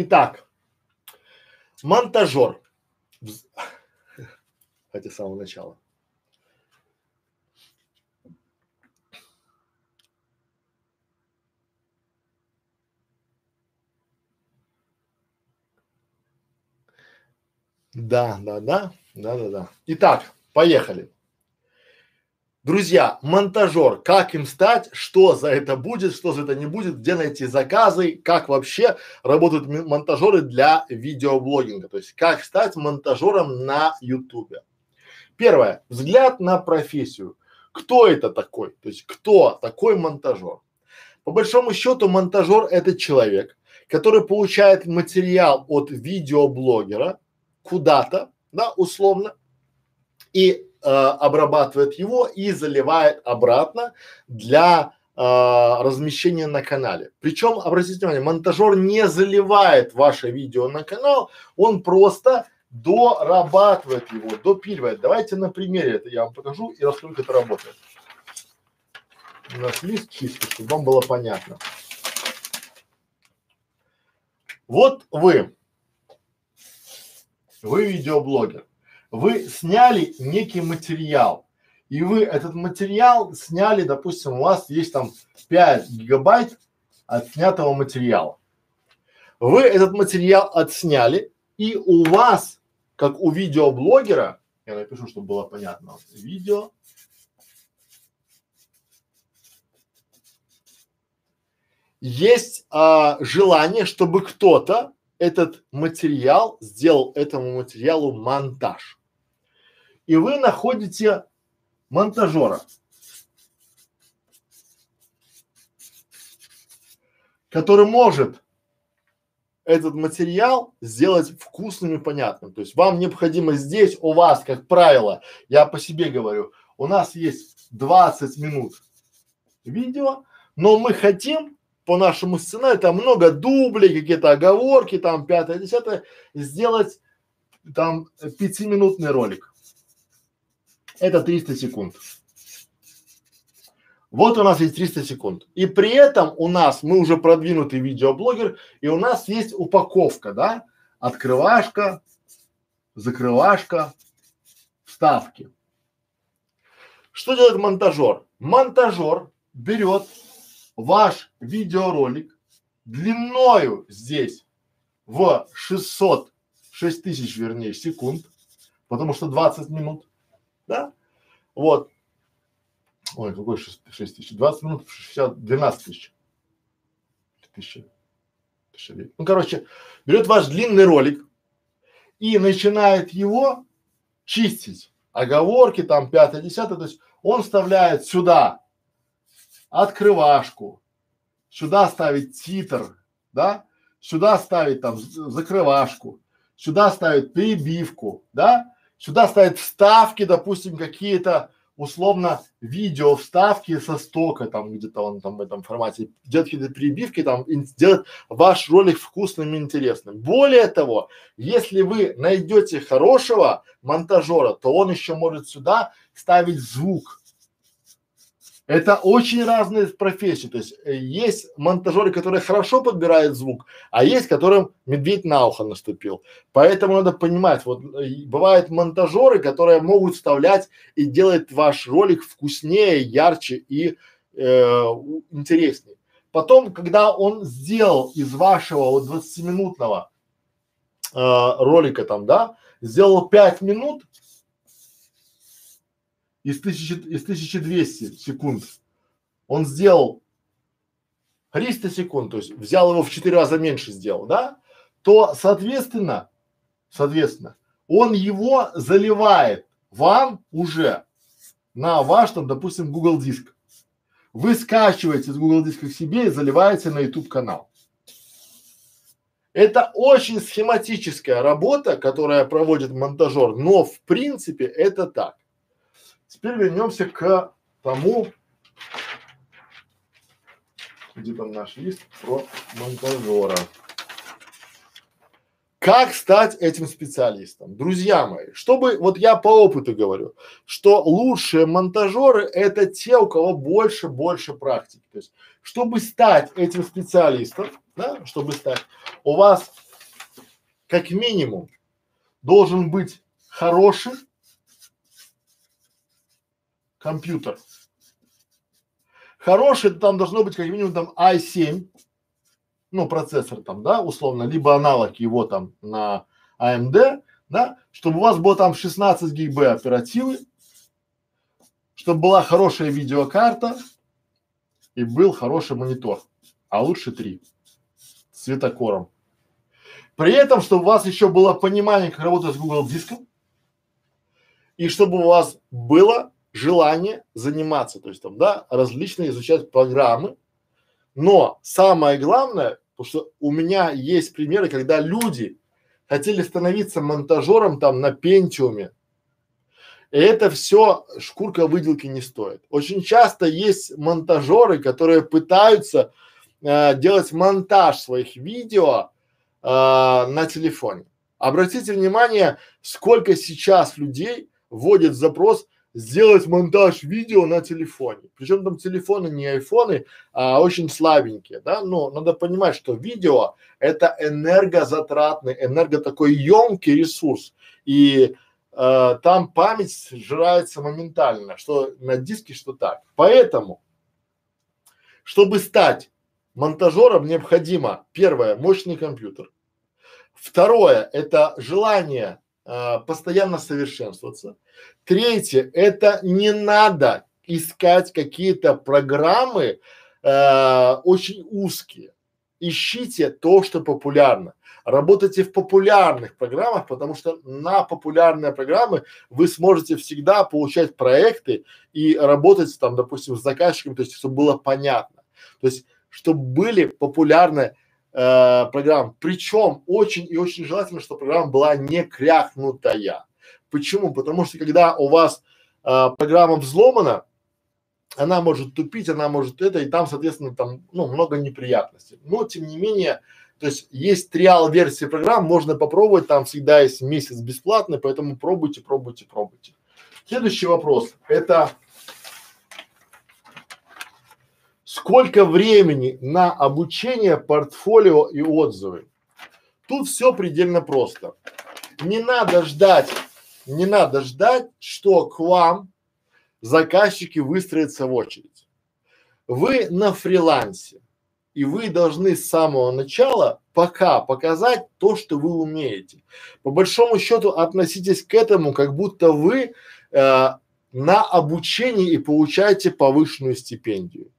Итак, монтажер. [laughs] Хотя с самого начала. Да, да, да, да, да, да. Итак, поехали. Друзья, монтажер, как им стать, что за это будет, что за это не будет, где найти заказы, как вообще работают монтажеры для видеоблогинга, то есть как стать монтажером на ютубе. Первое, взгляд на профессию. Кто это такой? То есть кто такой монтажер? По большому счету монтажер это человек, который получает материал от видеоблогера куда-то, да, условно, и э, обрабатывает его и заливает обратно для э, размещения на канале. Причем, обратите внимание, монтажер не заливает ваше видео на канал, он просто дорабатывает его, допиливает. Давайте на примере это я вам покажу и расскажу, как это работает. У нас лист чистый, чтобы вам было понятно. Вот вы, вы видеоблогер, вы сняли некий материал, и вы этот материал сняли, допустим, у вас есть там 5 гигабайт отснятого материала. Вы этот материал отсняли, и у вас, как у видеоблогера, я напишу, чтобы было понятно, видео, есть а, желание, чтобы кто-то этот материал сделал этому материалу монтаж и вы находите монтажера, который может этот материал сделать вкусным и понятным. То есть вам необходимо здесь у вас, как правило, я по себе говорю, у нас есть 20 минут видео, но мы хотим по нашему сценарию, там много дублей, какие-то оговорки, там пятое, десятое, сделать там пятиминутный ролик это 300 секунд. Вот у нас есть 300 секунд. И при этом у нас, мы уже продвинутый видеоблогер, и у нас есть упаковка, да, открывашка, закрывашка, вставки. Что делает монтажер? Монтажер берет ваш видеоролик длиною здесь в 600, 6 тысяч вернее секунд, потому что 20 минут, да? Вот. Ой, какой 6, 6 тысяч? 20 минут, 60, 12 тысяч. Тысяча. Тысяча ну, короче, берет ваш длинный ролик и начинает его чистить. Оговорки там, пятое, десятое. То есть он вставляет сюда открывашку, сюда ставить титр, да, сюда ставить там закрывашку, сюда ставить перебивку, да, сюда ставить вставки, допустим, какие-то условно видео вставки со стока там где-то он там в этом формате делать какие-то перебивки там и сделать ваш ролик вкусным и интересным. Более того, если вы найдете хорошего монтажера, то он еще может сюда ставить звук, это очень разные профессии. То есть э, есть монтажеры, которые хорошо подбирают звук, а есть, которым медведь на ухо наступил. Поэтому надо понимать, вот э, бывают монтажеры, которые могут вставлять и делать ваш ролик вкуснее, ярче и э, интереснее. Потом, когда он сделал из вашего вот 20-минутного э, ролика там, да, сделал 5 минут, из, тысячи, из 1200 секунд он сделал 300 секунд, то есть взял его в 4 раза меньше сделал, да, то соответственно, соответственно, он его заливает вам уже на ваш там, допустим, Google диск. Вы скачиваете с Google диска к себе и заливаете на YouTube канал. Это очень схематическая работа, которая проводит монтажер, но в принципе это так. Теперь вернемся к тому, где там наш лист про монтажера. Как стать этим специалистом? Друзья мои, чтобы, вот я по опыту говорю, что лучшие монтажеры это те, у кого больше, больше практики. То есть, чтобы стать этим специалистом, да, чтобы стать, у вас как минимум должен быть хороший компьютер. Хороший, там должно быть как минимум там i7, ну, процессор там, да, условно, либо аналог его там на AMD, да, чтобы у вас было там 16 гигаб оперативы, чтобы была хорошая видеокарта и был хороший монитор, а лучше три с цветокором. При этом, чтобы у вас еще было понимание, как работать с Google диском, и чтобы у вас было желание заниматься, то есть там, да, различные изучать программы. Но самое главное, потому что у меня есть примеры, когда люди хотели становиться монтажером там на пентиуме, и это все шкурка выделки не стоит. Очень часто есть монтажеры, которые пытаются э, делать монтаж своих видео э, на телефоне. Обратите внимание, сколько сейчас людей вводит запрос сделать монтаж видео на телефоне. Причем там телефоны не айфоны, а очень слабенькие, да, но надо понимать, что видео это энергозатратный, энерго такой емкий ресурс. И э, там память сжирается моментально, что на диске, что так. Поэтому, чтобы стать монтажером, необходимо первое мощный компьютер. Второе это желание э, постоянно совершенствоваться. Третье, это не надо искать какие-то программы э, очень узкие. Ищите то, что популярно. Работайте в популярных программах, потому что на популярные программы вы сможете всегда получать проекты и работать там, допустим, с заказчиком, то есть, чтобы было понятно. То есть, чтобы были популярные э, программы. Причем очень и очень желательно, чтобы программа была не крякнутая. Почему? Потому что когда у вас а, программа взломана, она может тупить, она может это, и там, соответственно, там, ну, много неприятностей. Но, тем не менее, то есть есть триал версии программ, можно попробовать, там всегда есть месяц бесплатный, поэтому пробуйте, пробуйте, пробуйте. Следующий вопрос, это сколько времени на обучение, портфолио и отзывы? Тут все предельно просто. Не надо ждать не надо ждать, что к вам заказчики выстроятся в очередь. Вы на фрилансе, и вы должны с самого начала пока показать то, что вы умеете. По большому счету относитесь к этому, как будто вы э, на обучении и получаете повышенную стипендию.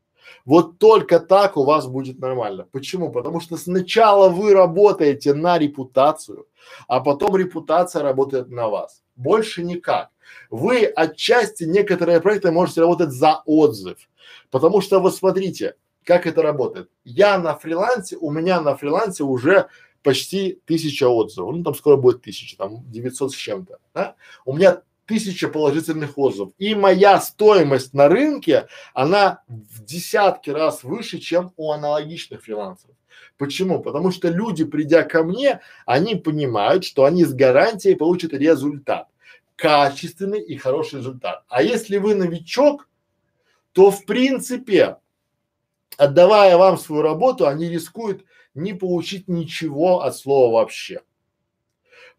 Вот только так у вас будет нормально. Почему? Потому что сначала вы работаете на репутацию, а потом репутация работает на вас. Больше никак. Вы отчасти некоторые проекты можете работать за отзыв. Потому что вы смотрите, как это работает. Я на фрилансе, у меня на фрилансе уже почти тысяча отзывов. Ну, там скоро будет тысяча, там 900 с чем-то, да? У меня тысяча положительных отзывов. И моя стоимость на рынке, она в десятки раз выше, чем у аналогичных фрилансеров. Почему? Потому что люди, придя ко мне, они понимают, что они с гарантией получат результат. Качественный и хороший результат. А если вы новичок, то в принципе, отдавая вам свою работу, они рискуют не получить ничего от слова вообще.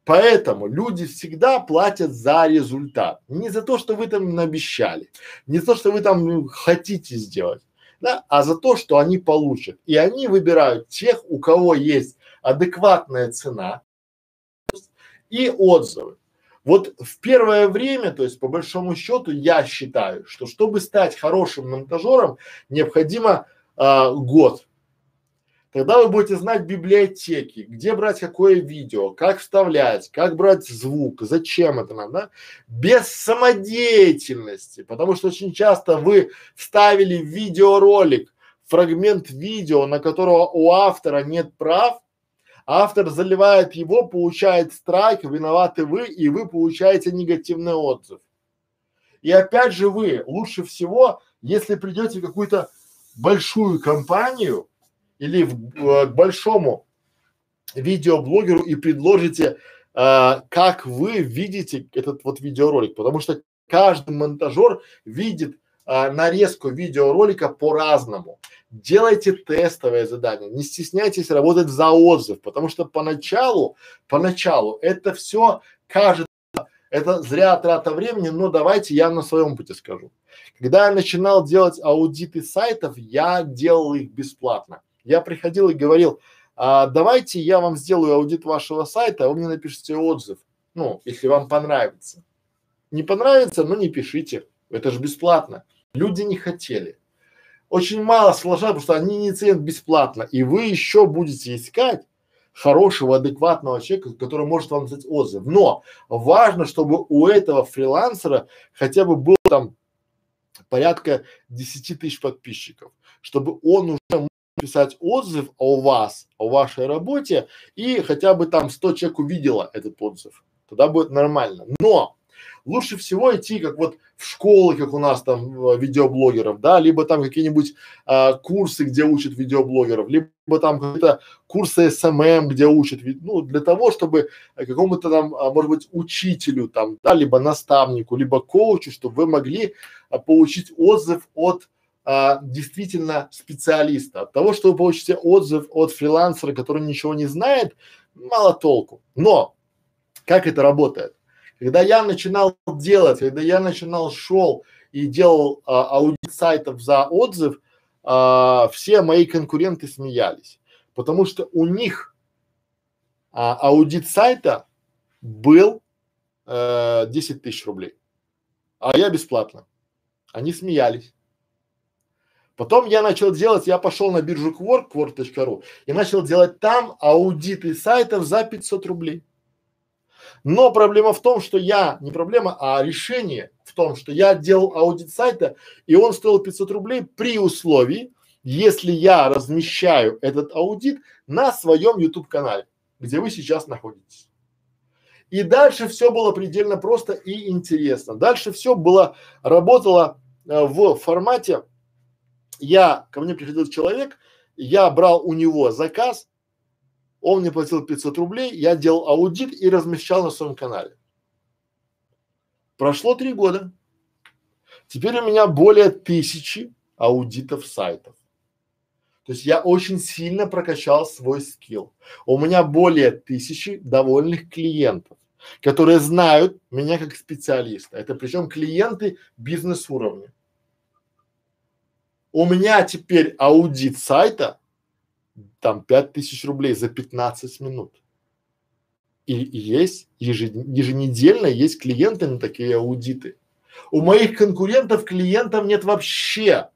Поэтому люди всегда платят за результат. Не за то, что вы там обещали, не за то, что вы там ну, хотите сделать, да, а за то, что они получат. И они выбирают тех, у кого есть адекватная цена и отзывы. Вот в первое время, то есть по большому счету, я считаю, что чтобы стать хорошим монтажером, необходимо а, год Тогда вы будете знать библиотеки, где брать какое видео, как вставлять, как брать звук, зачем это надо, да? без самодеятельности, потому что очень часто вы вставили видеоролик фрагмент видео, на которого у автора нет прав, автор заливает его, получает страйк, виноваты вы, и вы получаете негативный отзыв. И опять же вы, лучше всего, если придете в какую-то большую компанию, или в, э, к большому видеоблогеру и предложите, э, как вы видите этот вот видеоролик, потому что каждый монтажер видит э, нарезку видеоролика по-разному. Делайте тестовое задание, не стесняйтесь работать за отзыв, потому что поначалу, поначалу это все кажется, это зря трата времени, но давайте я на своем пути скажу. Когда я начинал делать аудиты сайтов, я делал их бесплатно. Я приходил и говорил, а, давайте я вам сделаю аудит вашего сайта, а вы мне напишите отзыв. Ну, если вам понравится. Не понравится, ну не пишите. Это же бесплатно. Люди не хотели. Очень мало сложно, потому что они не ценят бесплатно. И вы еще будете искать хорошего, адекватного человека, который может вам дать отзыв. Но важно, чтобы у этого фрилансера хотя бы было там порядка 10 тысяч подписчиков, чтобы он уже писать отзыв о вас, о вашей работе, и хотя бы там 100 человек увидело этот отзыв. Тогда будет нормально. Но лучше всего идти как вот в школы, как у нас там э, видеоблогеров, да, либо там какие-нибудь а, курсы, где учат видеоблогеров, либо там какие-то курсы SMM, где учат, ну, для того, чтобы какому-то там, а, может быть, учителю там, да, либо наставнику, либо коучу, чтобы вы могли а, получить отзыв от а, действительно специалиста. От того, что вы получите отзыв от фрилансера, который ничего не знает, мало толку. Но как это работает? Когда я начинал делать, когда я начинал шел и делал а, аудит сайтов за отзыв, а, все мои конкуренты смеялись, потому что у них а, аудит сайта был э, 10 тысяч рублей, а я бесплатно. Они смеялись. Потом я начал делать, я пошел на биржу Quark, quark.ru и начал делать там аудиты сайтов за 500 рублей. Но проблема в том, что я, не проблема, а решение в том, что я делал аудит сайта, и он стоил 500 рублей при условии, если я размещаю этот аудит на своем YouTube канале, где вы сейчас находитесь. И дальше все было предельно просто и интересно. Дальше все было, работало э, в формате я, ко мне приходил человек, я брал у него заказ, он мне платил 500 рублей, я делал аудит и размещал на своем канале. Прошло три года. Теперь у меня более тысячи аудитов сайтов. То есть я очень сильно прокачал свой скилл. У меня более тысячи довольных клиентов, которые знают меня как специалиста. Это причем клиенты бизнес уровня у меня теперь аудит сайта там пять тысяч рублей за 15 минут. И есть еженедельно есть клиенты на такие аудиты. У моих конкурентов клиентов нет вообще.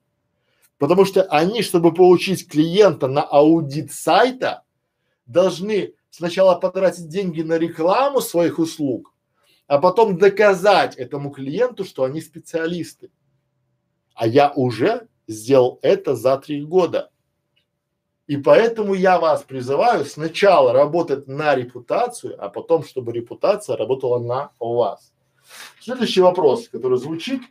Потому что они, чтобы получить клиента на аудит сайта, должны сначала потратить деньги на рекламу своих услуг, а потом доказать этому клиенту, что они специалисты. А я уже сделал это за три года. И поэтому я вас призываю сначала работать на репутацию, а потом, чтобы репутация работала на вас. Следующий вопрос, который звучит.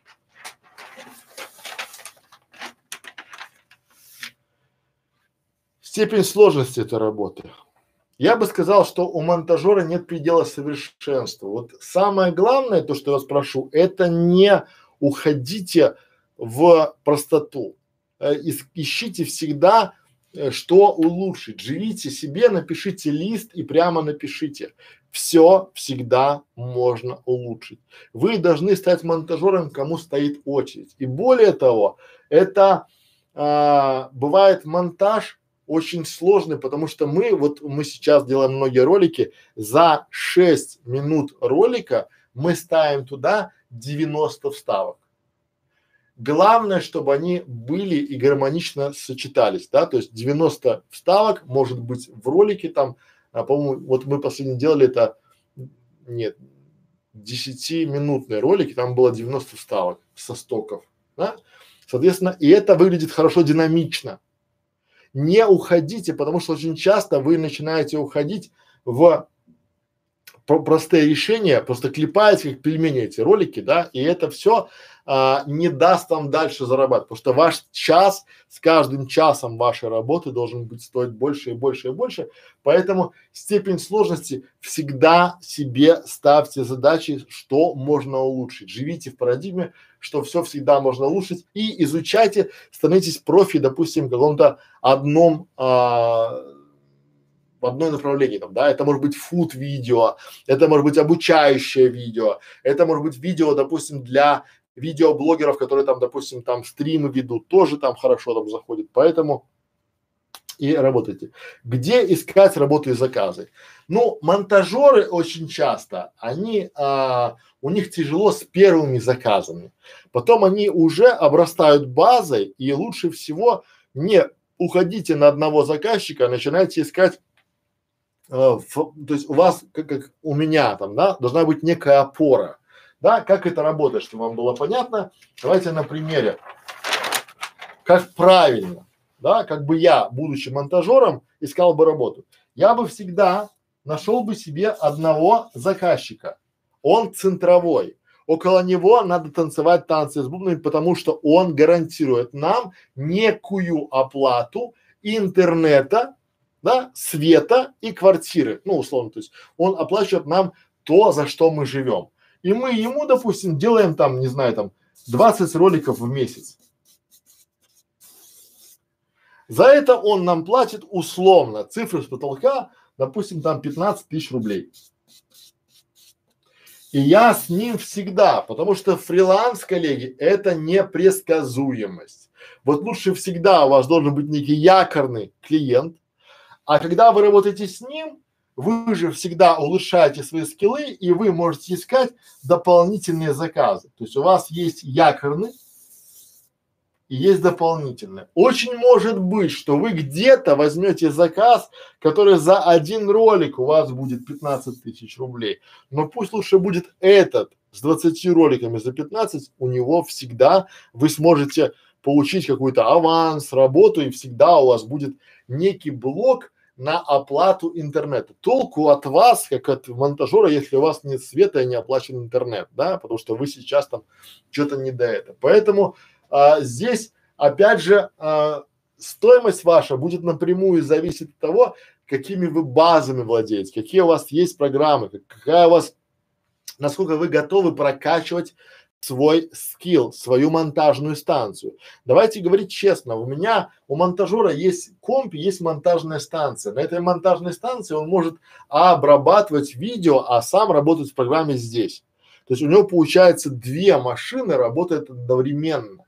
Степень сложности этой работы. Я бы сказал, что у монтажера нет предела совершенства. Вот самое главное, то, что я вас прошу, это не уходите в простоту. Э, ищите всегда Э, что улучшить. Живите себе, напишите лист и прямо напишите. Все всегда можно улучшить. Вы должны стать монтажером, кому стоит очередь. И более того, это а, бывает монтаж очень сложный, потому что мы, вот мы сейчас делаем многие ролики, за 6 минут ролика мы ставим туда 90 вставок. Главное, чтобы они были и гармонично сочетались, да, то есть 90 вставок может быть в ролике там, а, по-моему, вот мы последний делали это, нет, 10-минутные ролики, там было 90 вставок со стоков, да, соответственно, и это выглядит хорошо динамично. Не уходите, потому что очень часто вы начинаете уходить в простые решения, просто клепаете как пельмени эти ролики, да, и это все а, не даст вам дальше зарабатывать, потому что ваш час с каждым часом вашей работы должен быть стоить больше и больше и больше, поэтому степень сложности всегда себе ставьте задачи, что можно улучшить, живите в парадигме, что все всегда можно улучшить. И изучайте, становитесь профи, допустим, в каком-то одном а, в одно направление там, да, это может быть фуд видео, это может быть обучающее видео, это может быть видео, допустим, для видеоблогеров, которые там, допустим, там стримы ведут, тоже там хорошо там заходит, поэтому и работайте. Где искать работу и заказы? Ну, монтажеры очень часто, они, а, у них тяжело с первыми заказами. Потом они уже обрастают базой и лучше всего не уходите на одного заказчика, а начинайте искать в, то есть у вас, как, как у меня там, да, должна быть некая опора, да, как это работает, чтобы вам было понятно. Давайте на примере, как правильно, да, как бы я, будучи монтажером, искал бы работу. Я бы всегда нашел бы себе одного заказчика, он центровой, около него надо танцевать танцы с бубнами, потому что он гарантирует нам некую оплату интернета, да, света и квартиры, ну, условно, то есть он оплачивает нам то, за что мы живем. И мы ему, допустим, делаем там, не знаю, там 20 роликов в месяц. За это он нам платит условно, цифры с потолка, допустим, там 15 тысяч рублей. И я с ним всегда, потому что фриланс, коллеги, это непредсказуемость. Вот лучше всегда у вас должен быть некий якорный клиент, а когда вы работаете с ним, вы же всегда улучшаете свои скиллы и вы можете искать дополнительные заказы. То есть у вас есть якорный и есть дополнительные. Очень может быть, что вы где-то возьмете заказ, который за один ролик у вас будет 15 тысяч рублей. Но пусть лучше будет этот с 20 роликами за 15, у него всегда вы сможете получить какой-то аванс, работу и всегда у вас будет некий блок на оплату интернета. Толку от вас, как от монтажера, если у вас нет света и не оплачен интернет, да, потому что вы сейчас там что-то не до этого. Поэтому а, здесь, опять же, а, стоимость ваша будет напрямую зависеть от того, какими вы базами владеете, какие у вас есть программы, какая у вас, насколько вы готовы прокачивать свой скилл, свою монтажную станцию. Давайте говорить честно, у меня, у монтажера есть комп, есть монтажная станция. На этой монтажной станции он может обрабатывать видео, а сам работать в программе здесь. То есть у него получается две машины работают одновременно.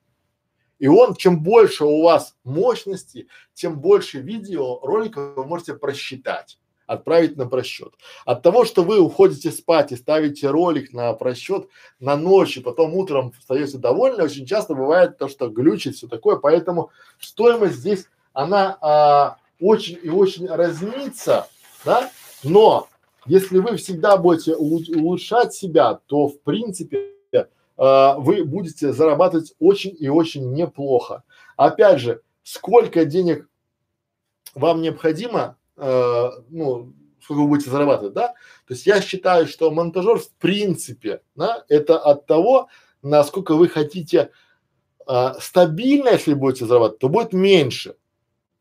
И он, чем больше у вас мощности, тем больше видео роликов вы можете просчитать. Отправить на просчет. От того, что вы уходите спать и ставите ролик на просчет на ночь, и потом утром встаете довольны, очень часто бывает то, что глючит, все такое, поэтому стоимость здесь, она а, очень и очень разнится, да, но если вы всегда будете улучшать себя, то в принципе э, вы будете зарабатывать очень и очень неплохо. Опять же, сколько денег вам необходимо, э, ну, сколько вы будете зарабатывать, да? То есть я считаю, что монтажер в принципе, да, это от того, насколько вы хотите э, стабильно, если будете зарабатывать, то будет меньше.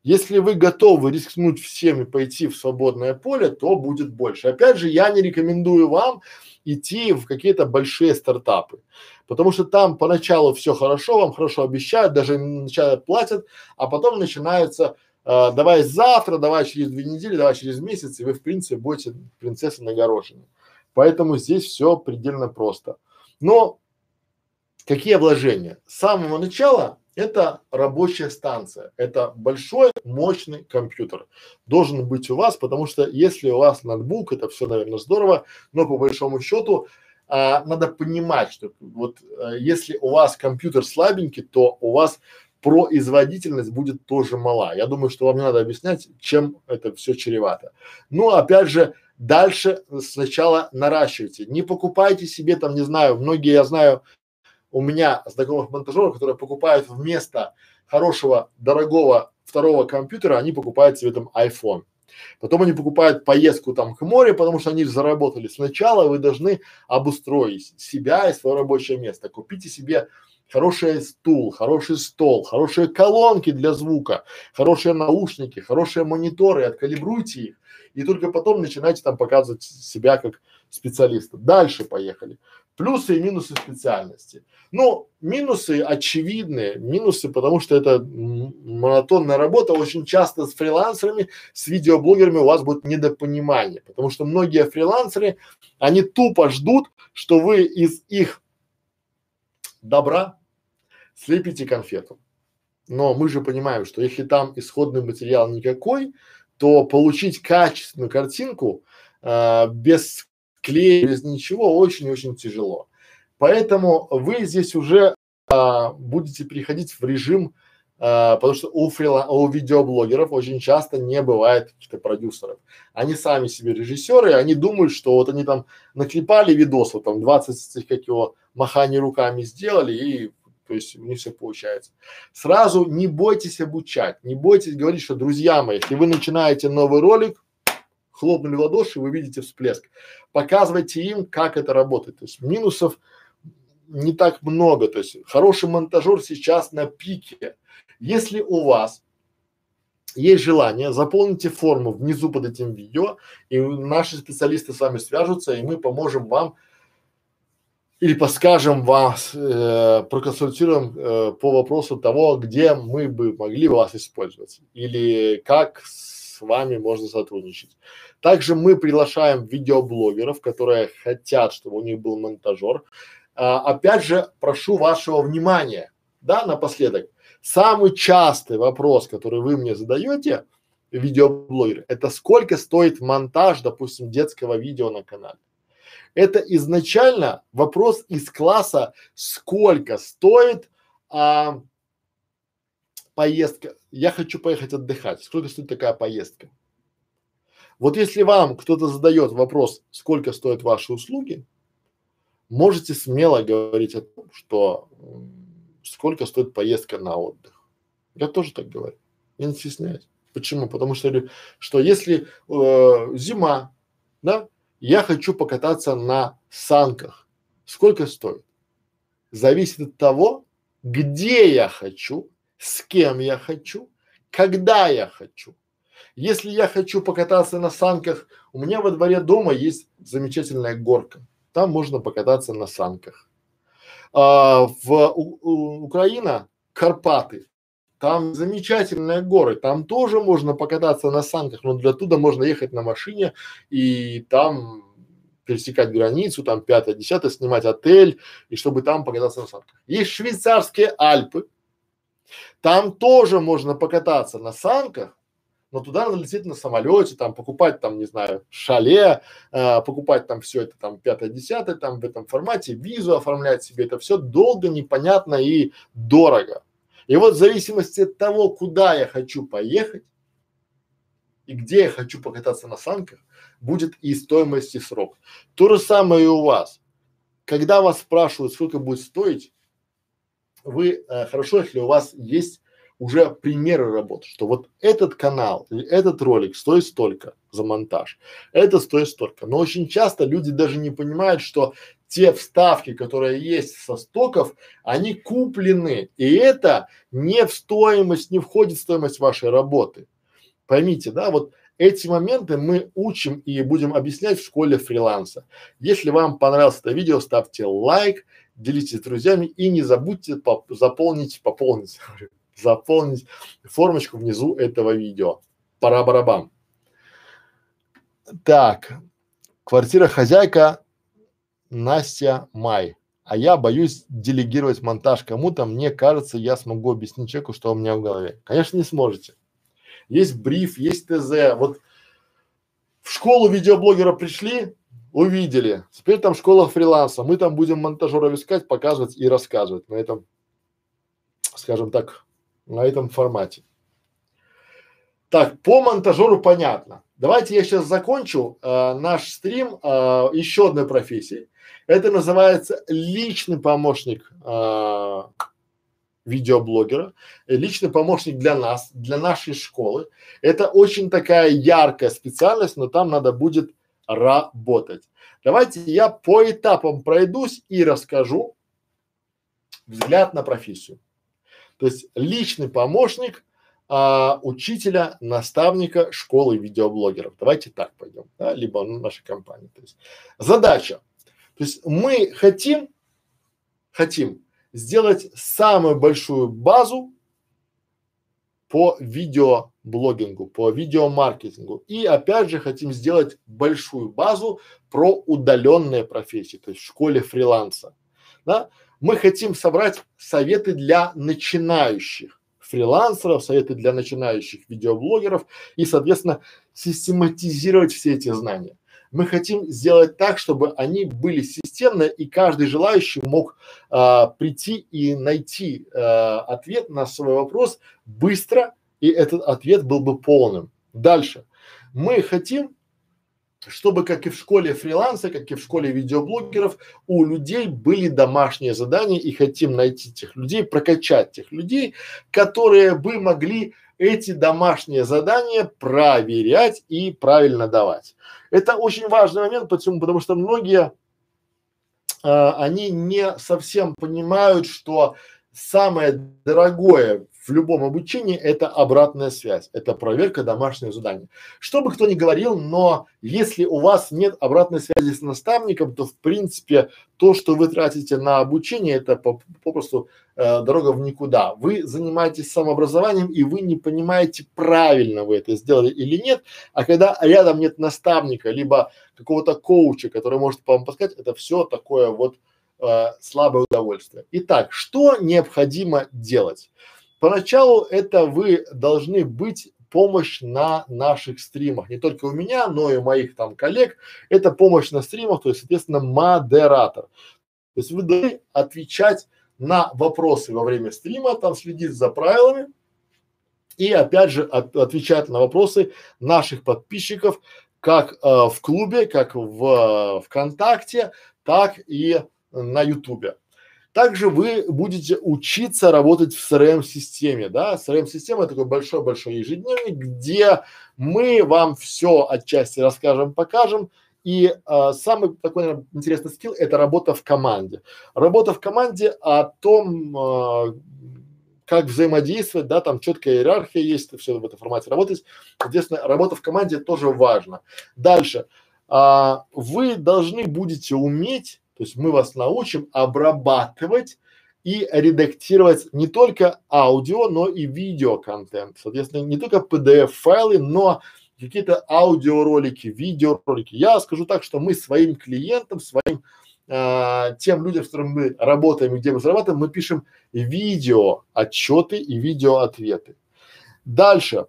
Если вы готовы рискнуть всем и пойти в свободное поле, то будет больше. Опять же, я не рекомендую вам идти в какие-то большие стартапы, потому что там поначалу все хорошо, вам хорошо обещают, даже вначале платят, а потом начинается э, давай завтра, давай через две недели, давай через месяц, и вы в принципе будете принцессой нагорошены. Поэтому здесь все предельно просто. Но какие вложения? С самого начала это рабочая станция, это большой мощный компьютер должен быть у вас, потому что если у вас ноутбук, это все, наверное, здорово, но по большому счету а, надо понимать, что вот а, если у вас компьютер слабенький, то у вас производительность будет тоже мала. Я думаю, что вам не надо объяснять, чем это все чревато. Но опять же, дальше сначала наращивайте. Не покупайте себе там, не знаю, многие, я знаю, у меня знакомых монтажеров, которые покупают вместо хорошего, дорогого второго компьютера, они покупают себе там iPhone. Потом они покупают поездку там к морю, потому что они заработали. Сначала вы должны обустроить себя и свое рабочее место. Купите себе хороший стул, хороший стол, хорошие колонки для звука, хорошие наушники, хорошие мониторы, откалибруйте их. И только потом начинайте там показывать себя как специалиста. Дальше поехали. Плюсы и минусы специальности. Ну, минусы очевидные, минусы, потому что это монотонная работа. Очень часто с фрилансерами, с видеоблогерами у вас будет недопонимание, потому что многие фрилансеры, они тупо ждут, что вы из их добра слепите конфету. Но мы же понимаем, что если там исходный материал никакой, то получить качественную картинку э, без клея, без ничего очень-очень тяжело. Поэтому вы здесь уже а, будете переходить в режим, а, потому что у фрила, у видеоблогеров очень часто не бывает каких-то продюсеров. Они сами себе режиссеры, они думают, что вот они там наклепали видос, вот там 20 как его маханий руками сделали и то есть у них все получается. Сразу не бойтесь обучать, не бойтесь говорить, что друзья мои, если вы начинаете новый ролик, хлопнули в ладоши, вы видите всплеск. Показывайте им, как это работает. То есть минусов не так много. То есть хороший монтажер сейчас на пике. Если у вас есть желание, заполните форму внизу под этим видео, и наши специалисты с вами свяжутся, и мы поможем вам или подскажем вас, э, проконсультируем э, по вопросу того, где мы бы могли вас использовать или как с вами можно сотрудничать. Также мы приглашаем видеоблогеров, которые хотят, чтобы у них был монтажер. А, опять же, прошу вашего внимания, да, напоследок. Самый частый вопрос, который вы мне задаете, видеоблогер, это сколько стоит монтаж, допустим, детского видео на канале. Это изначально вопрос из класса, сколько стоит а, поездка. Я хочу поехать отдыхать. Сколько стоит такая поездка? Вот если вам кто-то задает вопрос, сколько стоят ваши услуги, можете смело говорить о том, что сколько стоит поездка на отдых. Я тоже так говорю. Я не стесняюсь. Почему? Потому что, что если э, зима, да, я хочу покататься на санках. Сколько стоит? Зависит от того, где я хочу, с кем я хочу, когда я хочу. Если я хочу покататься на санках, у меня во дворе дома есть замечательная горка. Там можно покататься на санках. А, в у, у, Украина Карпаты. Там замечательные горы, там тоже можно покататься на санках, но для туда можно ехать на машине и там пересекать границу, там пятое, десятое, снимать отель и чтобы там покататься на санках. Есть швейцарские Альпы, там тоже можно покататься на санках, но туда надо лететь на самолете, там покупать там, не знаю, шале, э, покупать там все это там пятое, десятое, там в этом формате, визу оформлять себе, это все долго, непонятно и дорого. И вот в зависимости от того, куда я хочу поехать и где я хочу покататься на санках, будет и стоимость, и срок. То же самое и у вас. Когда вас спрашивают, сколько будет стоить, вы э, хорошо, если у вас есть уже примеры работы, что вот этот канал или этот ролик стоит столько за монтаж, это стоит столько. Но очень часто люди даже не понимают, что те вставки, которые есть со стоков, они куплены, и это не в стоимость, не входит в стоимость вашей работы. Поймите, да, вот эти моменты мы учим и будем объяснять в школе фриланса. Если вам понравилось это видео, ставьте лайк, делитесь с друзьями и не забудьте поп заполнить, пополнить, [laughs] заполнить формочку внизу этого видео. Пора барабан. Так, квартира хозяйка Настя Май. А я боюсь делегировать монтаж кому-то. Мне кажется, я смогу объяснить человеку, что у меня в голове. Конечно, не сможете. Есть бриф, есть ТЗ. Вот в школу видеоблогера пришли, увидели. Теперь там школа фриланса. Мы там будем монтажеров искать, показывать и рассказывать на этом, скажем так, на этом формате. Так, по монтажеру понятно. Давайте я сейчас закончу э, наш стрим э, еще одной профессии. Это называется личный помощник э, видеоблогера, личный помощник для нас, для нашей школы. Это очень такая яркая специальность, но там надо будет работать. Давайте я по этапам пройдусь и расскажу взгляд на профессию. То есть личный помощник а, учителя, наставника школы видеоблогеров. Давайте так пойдем, да, либо наша компания. То есть задача. То есть мы хотим, хотим сделать самую большую базу по видеоблогингу, по видеомаркетингу. И опять же хотим сделать большую базу про удаленные профессии, то есть в школе фриланса. Да? Мы хотим собрать советы для начинающих фрилансеров, советы для начинающих видеоблогеров и, соответственно, систематизировать все эти знания. Мы хотим сделать так, чтобы они были системны и каждый желающий мог а, прийти и найти а, ответ на свой вопрос быстро, и этот ответ был бы полным. Дальше. Мы хотим чтобы, как и в школе фриланса, как и в школе видеоблогеров, у людей были домашние задания и хотим найти тех людей, прокачать тех людей, которые бы могли эти домашние задания проверять и правильно давать. Это очень важный момент, почему? Потому что многие, э, они не совсем понимают, что самое дорогое в любом обучении это обратная связь, это проверка домашнего задания. Что бы кто ни говорил, но если у вас нет обратной связи с наставником, то в принципе то, что вы тратите на обучение, это по, попросту э, дорога в никуда. Вы занимаетесь самообразованием и вы не понимаете, правильно вы это сделали или нет, а когда рядом нет наставника, либо какого-то коуча, который может вам подсказать, это все такое вот э, слабое удовольствие. Итак, что необходимо делать? Поначалу это вы должны быть помощь на наших стримах, не только у меня, но и у моих там коллег. Это помощь на стримах, то есть, соответственно, модератор. То есть вы должны отвечать на вопросы во время стрима, там следить за правилами и опять же от, отвечать на вопросы наших подписчиков, как э, в клубе, как в э, ВКонтакте, так и на Ютубе. Также вы будете учиться работать в CRM-системе, да, CRM-система такой большой-большой ежедневник, где мы вам все отчасти расскажем, покажем, и э, самый такой наверное, интересный скилл – это работа в команде. Работа в команде о том, э, как взаимодействовать, да, там четкая иерархия есть, все в этом формате работать. Соответственно, работа в команде тоже важно. Дальше. А, вы должны будете уметь то есть мы вас научим обрабатывать и редактировать не только аудио, но и видео контент. Соответственно, не только PDF файлы, но какие-то аудиоролики, видеоролики. Я скажу так, что мы своим клиентам, своим а, тем людям, с которыми мы работаем и где мы зарабатываем, мы пишем видео отчеты и видео ответы. Дальше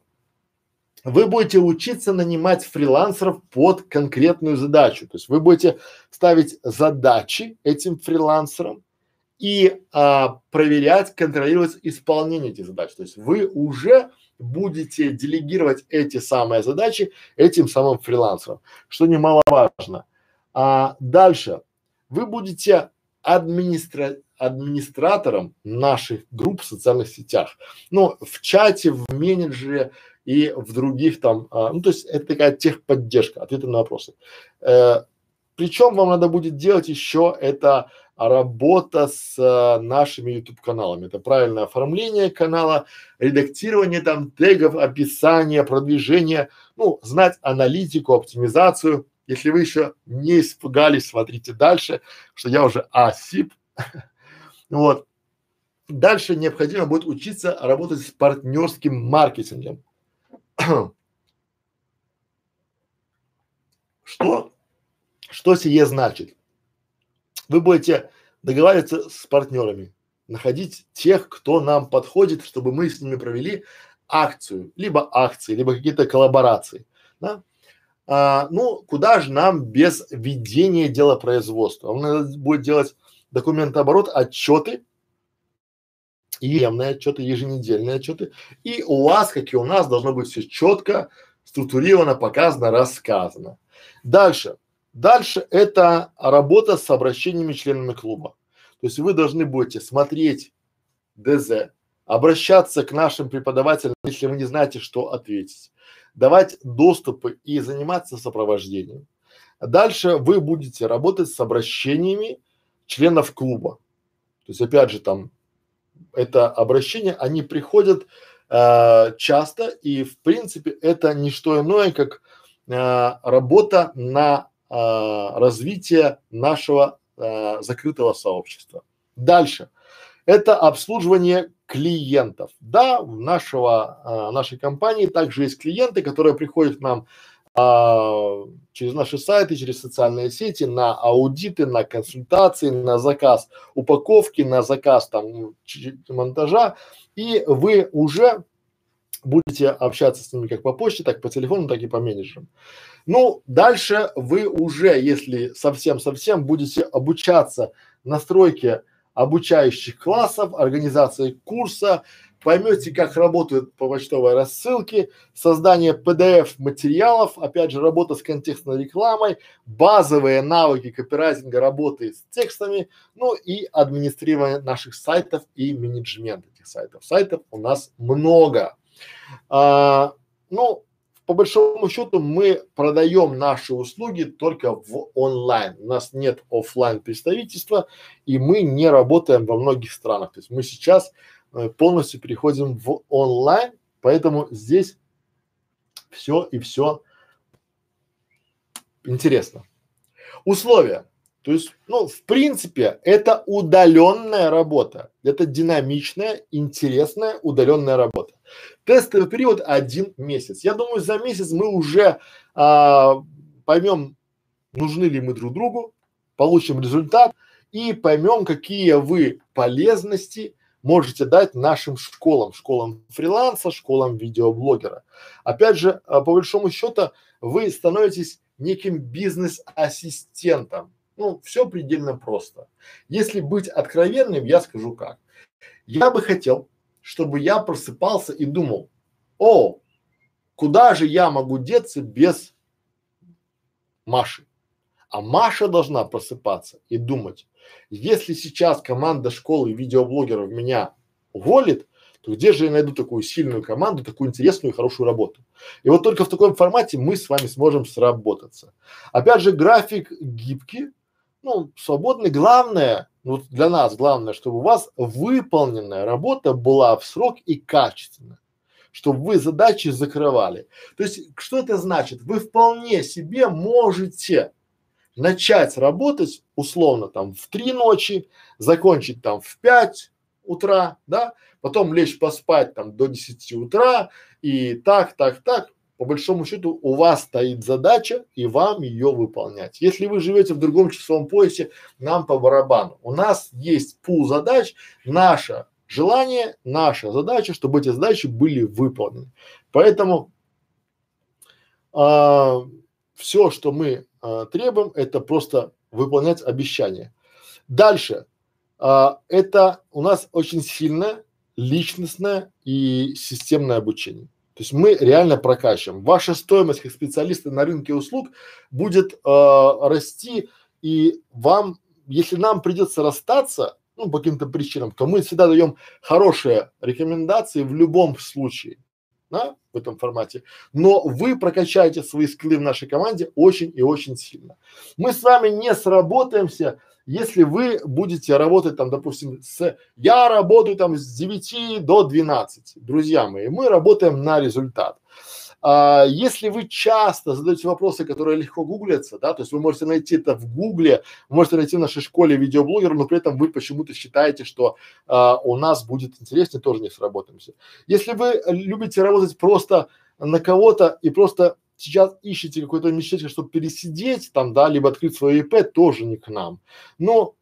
вы будете учиться нанимать фрилансеров под конкретную задачу. То есть вы будете ставить задачи этим фрилансерам и а, проверять, контролировать исполнение этих задач. То есть вы уже будете делегировать эти самые задачи этим самым фрилансерам, что немаловажно. А дальше вы будете администра администратором наших групп в социальных сетях. Ну, в чате, в менеджере и в других там, а, ну, то есть это такая техподдержка, ответы на вопросы. Э, причем вам надо будет делать еще это работа с а, нашими YouTube каналами. Это правильное оформление канала, редактирование там тегов, описание, продвижение, ну, знать аналитику, оптимизацию. Если вы еще не испугались, смотрите дальше, что я уже осип. [laughs] Вот. Дальше необходимо будет учиться работать с партнерским маркетингом. [clears throat] Что? Что сие значит? Вы будете договариваться с партнерами, находить тех, кто нам подходит, чтобы мы с ними провели акцию, либо акции, либо какие-то коллаборации, да? А, ну, куда же нам без ведения дела производства? Он надо будет делать документооборот, отчеты, ежедневные отчеты, еженедельные отчеты. И у вас, как и у нас, должно быть все четко, структурировано, показано, рассказано. Дальше. Дальше это работа с обращениями членами клуба. То есть вы должны будете смотреть ДЗ, обращаться к нашим преподавателям, если вы не знаете, что ответить, давать доступы и заниматься сопровождением. Дальше вы будете работать с обращениями членов клуба. То есть опять же там это обращение, они приходят э, часто и в принципе это не что иное, как э, работа на э, развитие нашего э, закрытого сообщества. Дальше. Это обслуживание клиентов. Да, в нашего, э, нашей компании также есть клиенты, которые приходят к нам а, через наши сайты, через социальные сети, на аудиты, на консультации, на заказ упаковки, на заказ там монтажа, и вы уже будете общаться с ними как по почте, так по телефону, так и по менеджерам. Ну, дальше вы уже, если совсем-совсем будете обучаться настройке обучающих классов, организации курса, поймете, как работают по почтовой рассылке, создание PDF материалов, опять же, работа с контекстной рекламой, базовые навыки копирайтинга работы с текстами, ну и администрирование наших сайтов и менеджмент этих сайтов. Сайтов у нас много. А, ну, по большому счету мы продаем наши услуги только в онлайн. У нас нет офлайн представительства и мы не работаем во многих странах. То есть мы сейчас полностью переходим в онлайн, поэтому здесь все и все интересно. Условия. То есть, ну, в принципе, это удаленная работа. Это динамичная, интересная, удаленная работа. Тестовый период один месяц. Я думаю, за месяц мы уже а, поймем, нужны ли мы друг другу, получим результат и поймем, какие вы полезности можете дать нашим школам, школам фриланса, школам видеоблогера. Опять же, а, по большому счету, вы становитесь неким бизнес-ассистентом. Ну, все предельно просто. Если быть откровенным, я скажу как. Я бы хотел, чтобы я просыпался и думал, о, куда же я могу деться без Маши? А Маша должна просыпаться и думать, если сейчас команда школы видеоблогеров меня уволит, то где же я найду такую сильную команду, такую интересную и хорошую работу? И вот только в таком формате мы с вами сможем сработаться. Опять же, график гибкий, ну, свободный. Главное, ну, для нас главное, чтобы у вас выполненная работа была в срок и качественно чтобы вы задачи закрывали. То есть, что это значит? Вы вполне себе можете начать работать условно там в три ночи, закончить там в пять утра, да, потом лечь поспать там до 10 утра и так, так, так. По большому счету у вас стоит задача и вам ее выполнять. Если вы живете в другом часовом поясе, нам по барабану. У нас есть пул задач, наше желание, наша задача, чтобы эти задачи были выполнены. Поэтому а, все, что мы а, требуем, это просто выполнять обещания. Дальше. А, это у нас очень сильное личностное и системное обучение. То есть мы реально прокачиваем. Ваша стоимость как специалиста на рынке услуг будет э, расти, и вам, если нам придется расстаться, ну, по каким-то причинам, то мы всегда даем хорошие рекомендации в любом случае, да, в этом формате. Но вы прокачаете свои скиллы в нашей команде очень и очень сильно. Мы с вами не сработаемся, если вы будете работать там, допустим, с, я работаю там с 9 до 12, друзья мои, мы работаем на результат. А, если вы часто задаете вопросы, которые легко гуглятся, да, то есть вы можете найти это в гугле, можете найти в нашей школе видеоблогера, но при этом вы почему-то считаете, что а, у нас будет интереснее, тоже не сработаемся. Если вы любите работать просто на кого-то и просто сейчас ищете какой-то местечко, чтобы пересидеть там, да, либо открыть свое ИП, тоже не к нам. Но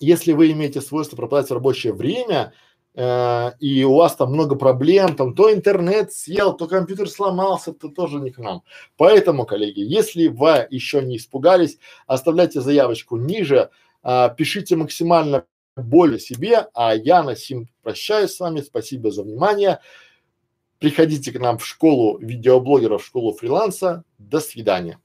если вы имеете свойство пропадать рабочее время, э, и у вас там много проблем, там то интернет съел, то компьютер сломался, то тоже не к нам. Поэтому, коллеги, если вы еще не испугались, оставляйте заявочку ниже, э, пишите максимально более себе, а я на сим прощаюсь с вами, спасибо за внимание. Приходите к нам в школу видеоблогеров, в школу фриланса. До свидания.